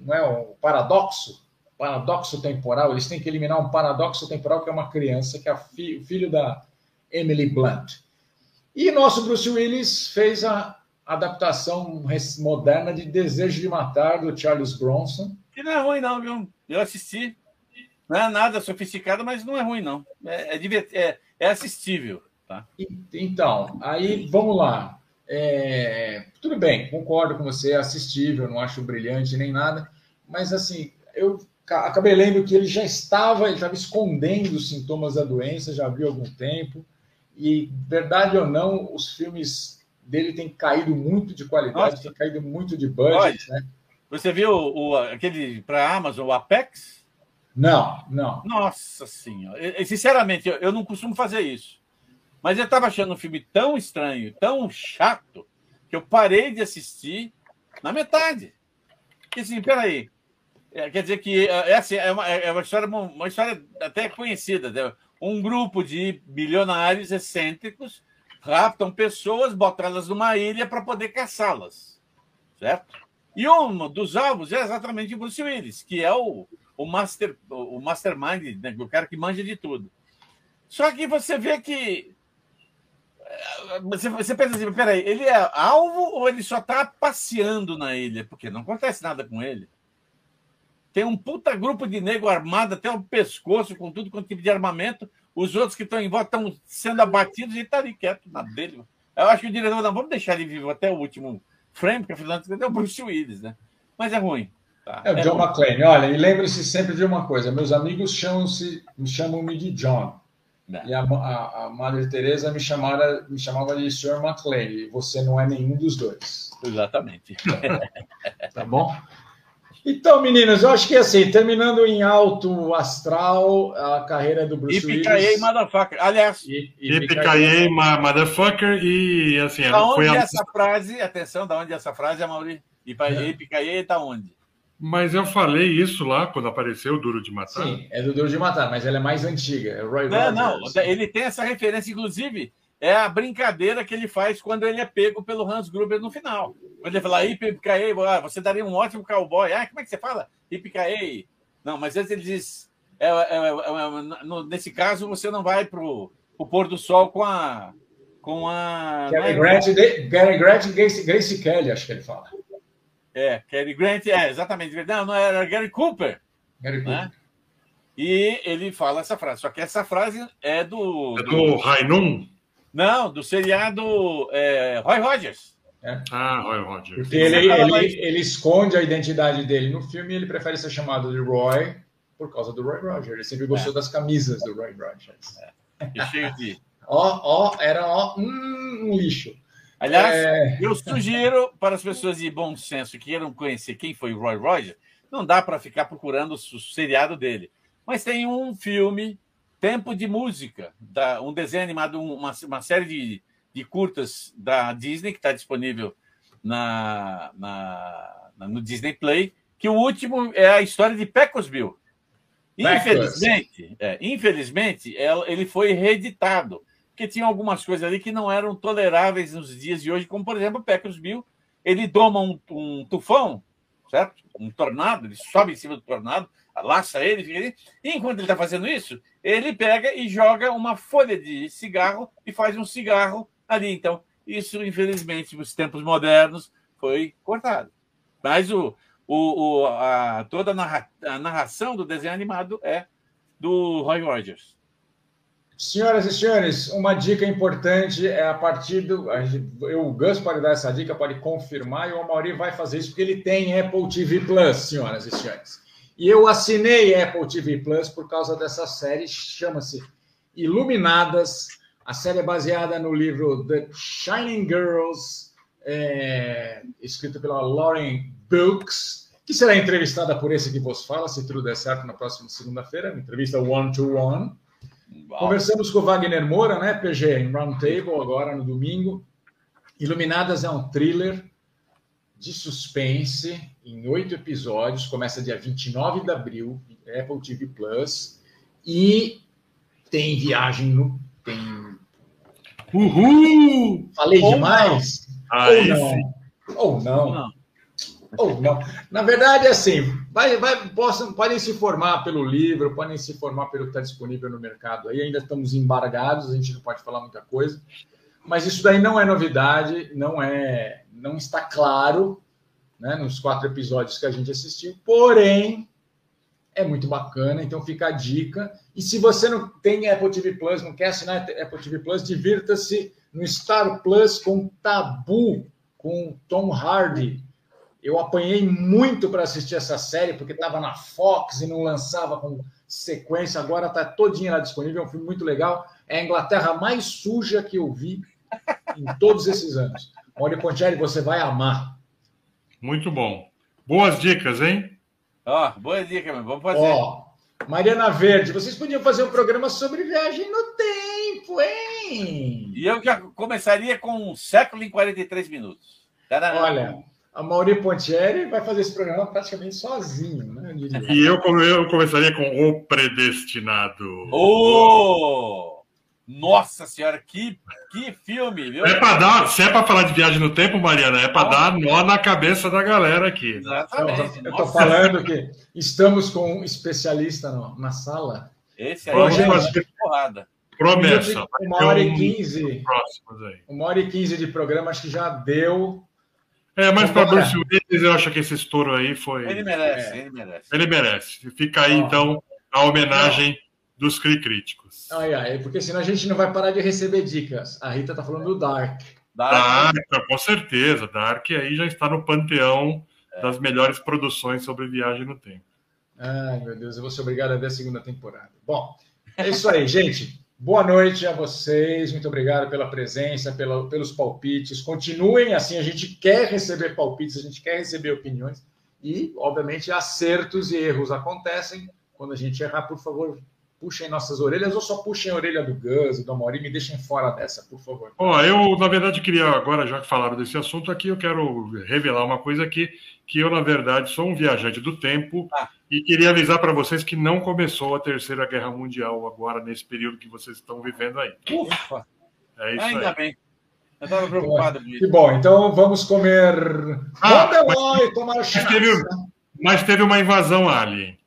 não é, o paradoxo, paradoxo temporal. Eles têm que eliminar um paradoxo temporal que é uma criança, que é fi, o filho da Emily Blunt. E nosso Bruce Willis fez a adaptação moderna de Desejo de Matar, do Charles Bronson, que não é ruim, não, viu? Eu assisti. Não é nada sofisticado, mas não é ruim, não. É, é, divert... é, é assistível. Tá? Então, aí vamos lá. É, tudo bem, concordo com você, é assistível, não acho brilhante nem nada, mas assim, eu acabei lendo que ele já estava, ele estava escondendo os sintomas da doença, já havia algum tempo, e verdade ou não, os filmes dele têm caído muito de qualidade, têm caído muito de budget, né? Você viu o, aquele para a Amazon, o Apex? Não, não. Nossa Senhora. Sinceramente, eu, eu não costumo fazer isso. Mas eu estava achando um filme tão estranho, tão chato, que eu parei de assistir na metade. Porque assim, peraí. É, quer dizer que é, é, assim, é, uma, é uma, história, uma história até conhecida. Né? Um grupo de bilionários excêntricos raptam pessoas, botam elas numa ilha para poder caçá-las. Certo? E um dos alvos é exatamente o Bruce Willis, que é o, o, master, o mastermind, né, o cara que manja de tudo. Só que você vê que. Eh, você, você pensa assim, peraí, ele é alvo ou ele só está passeando na ilha? Porque não acontece nada com ele. Tem um puta grupo de nego armado até o pescoço, com tudo quanto tipo de armamento. Os outros que estão em volta estão sendo abatidos e está ali quieto na dele. Eu acho que o diretor, não, vamos deixar ele vivo até o último frame, porque afinal é o Bruce Willis, né? Mas é ruim. Tá? É o John é McClane. Olha, e lembre-se sempre de uma coisa: meus amigos chamam-se, me chamam-me de John. Não. E a, a, a Madre Teresa me, chamara, me chamava de Sr. McClane. E você não é nenhum dos dois. Exatamente. tá bom? Então, meninos, eu acho que assim, terminando em alto astral a carreira do Bruce Willis. Yippee motherfucker. Aliás, Yippee motherfucker e assim, da onde foi a... essa frase, atenção, da onde essa frase, Amaury? Yippee está onde? Mas eu falei isso lá quando apareceu o Duro de Matar. Sim, é do Duro de Matar, mas ela é mais antiga. É Roy não, Rogers. não, ele tem essa referência, inclusive, é a brincadeira que ele faz quando ele é pego pelo Hans Gruber no final. Quando ele fala, Ipicaei, ah, você daria um ótimo cowboy. Ah, como é que você fala? Ipicaei. Não, mas antes ele diz, é, é, é, é no, nesse caso, você não vai para o pôr do sol com a. Com a Gary Grant, Gary Grant e Grace, Grace Kelly, acho que ele fala. É, Gary Grant, é, exatamente. Não, não era Gary Cooper. Gary né? Cooper. E ele fala essa frase. Só que essa frase é do. É do Rainum? Não, do seriado é, Roy Rogers. É. Ah, Roy Rogers. Porque ele, ele, ele, esconde a identidade dele no filme e ele prefere ser chamado de Roy por causa do Roy Rogers. Ele sempre gostou é. das camisas do Roy Rogers. É. E cheio de. ó, ó, era ó, um lixo. Aliás, é... eu sugiro para as pessoas de bom senso que queiram conhecer quem foi o Roy Rogers, não dá para ficar procurando o seriado dele. Mas tem um filme Tempo de Música, da, um desenho animado, uma, uma série de, de curtas da Disney, que está disponível na, na, na, no Disney Play, que o último é a história de Pecosville. Infelizmente, é, infelizmente, ele foi reeditado, porque tinha algumas coisas ali que não eram toleráveis nos dias de hoje, como, por exemplo, Pecosville, ele toma um, um tufão, certo? Um tornado, ele sobe em cima do tornado, laça ele, fica ali. E enquanto ele está fazendo isso, ele pega e joga uma folha de cigarro e faz um cigarro ali. Então, isso, infelizmente, nos tempos modernos, foi cortado. Mas o, o, o a, toda a, narra, a narração do desenho animado é do Roy Rogers. Senhoras e senhores, uma dica importante é a partir do. Eu, o Gus pode dar essa dica, pode confirmar, e o Mauri vai fazer isso, porque ele tem Apple TV Plus, senhoras e senhores. E eu assinei Apple TV Plus por causa dessa série, chama-se Iluminadas. A série é baseada no livro The Shining Girls, é, escrito pela Lauren Books, que será entrevistada por esse que vos fala, se tudo der certo, na próxima segunda-feira, entrevista one-to-one. Conversamos com o Wagner Moura, né, PG, em Roundtable, agora no domingo. Iluminadas é um thriller de suspense em oito episódios. Começa dia 29 de abril, Apple TV Plus. E tem viagem no. Tem... Uhul! Falei Ou demais? Ou não? Ou não? não? Ou não? Na verdade, é assim: vai, vai, possam, podem se formar pelo livro, podem se formar pelo que está disponível no mercado. Aí ainda estamos embargados, a gente não pode falar muita coisa. Mas isso daí não é novidade, não é não está claro né, nos quatro episódios que a gente assistiu, porém é muito bacana, então fica a dica. E se você não tem Apple TV Plus, não quer assinar Apple TV Plus, divirta-se no Star Plus com Tabu, com Tom Hardy. Eu apanhei muito para assistir essa série, porque estava na Fox e não lançava com sequência. Agora está todinha lá disponível, é um filme muito legal. É a Inglaterra mais suja que eu vi em todos esses anos. Maurício Pontieri, você vai amar. Muito bom. Boas dicas, hein? Ó, oh, boas dicas, vamos fazer. Ó, oh, Mariana Verde, vocês podiam fazer um programa sobre viagem no tempo, hein? E eu já começaria com um século em 43 minutos. Olha, a Mauri Pontieri vai fazer esse programa praticamente sozinho, né? E eu, eu começaria com O Predestinado. Oh! Nossa senhora, que, que filme, viu? É para dar, se é para falar de viagem no tempo, Mariana, é para dar nó na cabeça da galera aqui. Exatamente. Eu estou falando que estamos com um especialista no, na sala. Esse aí Vamos é fazer porrada. Promessa. Uma hora e quinze. Uma hora e quinze de programa, acho que já deu. É, mas para Bruce Willis, eu acho que esse estouro aí foi. Ele merece, é. ele merece. Ele merece. Fica aí, então, a homenagem dos CRI críticos. Ai, ai, porque senão a gente não vai parar de receber dicas. A Rita está falando do Dark. Dark, Dark com certeza. Dark aí já está no panteão é. das melhores produções sobre viagem no tempo. Ai, meu Deus, eu vou ser obrigado a ver a segunda temporada. Bom, é isso aí, gente. Boa noite a vocês, muito obrigado pela presença, pela, pelos palpites. Continuem assim, a gente quer receber palpites, a gente quer receber opiniões e, obviamente, acertos e erros acontecem. Quando a gente errar, por favor, puxem nossas orelhas ou só puxem a orelha do Gus, do Amaury, me deixem fora dessa, por favor. Ó, eu, na verdade, queria agora, já que falaram desse assunto aqui, eu quero revelar uma coisa aqui, que eu, na verdade, sou um viajante do tempo. Ah e queria avisar para vocês que não começou a Terceira Guerra Mundial agora, nesse período que vocês estão vivendo aí. Ufa! É isso Ainda aí. bem. Eu estava preocupado com isso. Que bom, então vamos comer. Ah, mas, tomar mas, teve, mas teve uma invasão alien.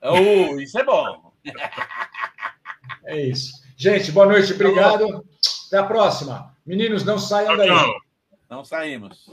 Uh, isso é bom. é isso. Gente, boa noite, obrigado. Até a próxima. Meninos, não saiam daí. Não saímos.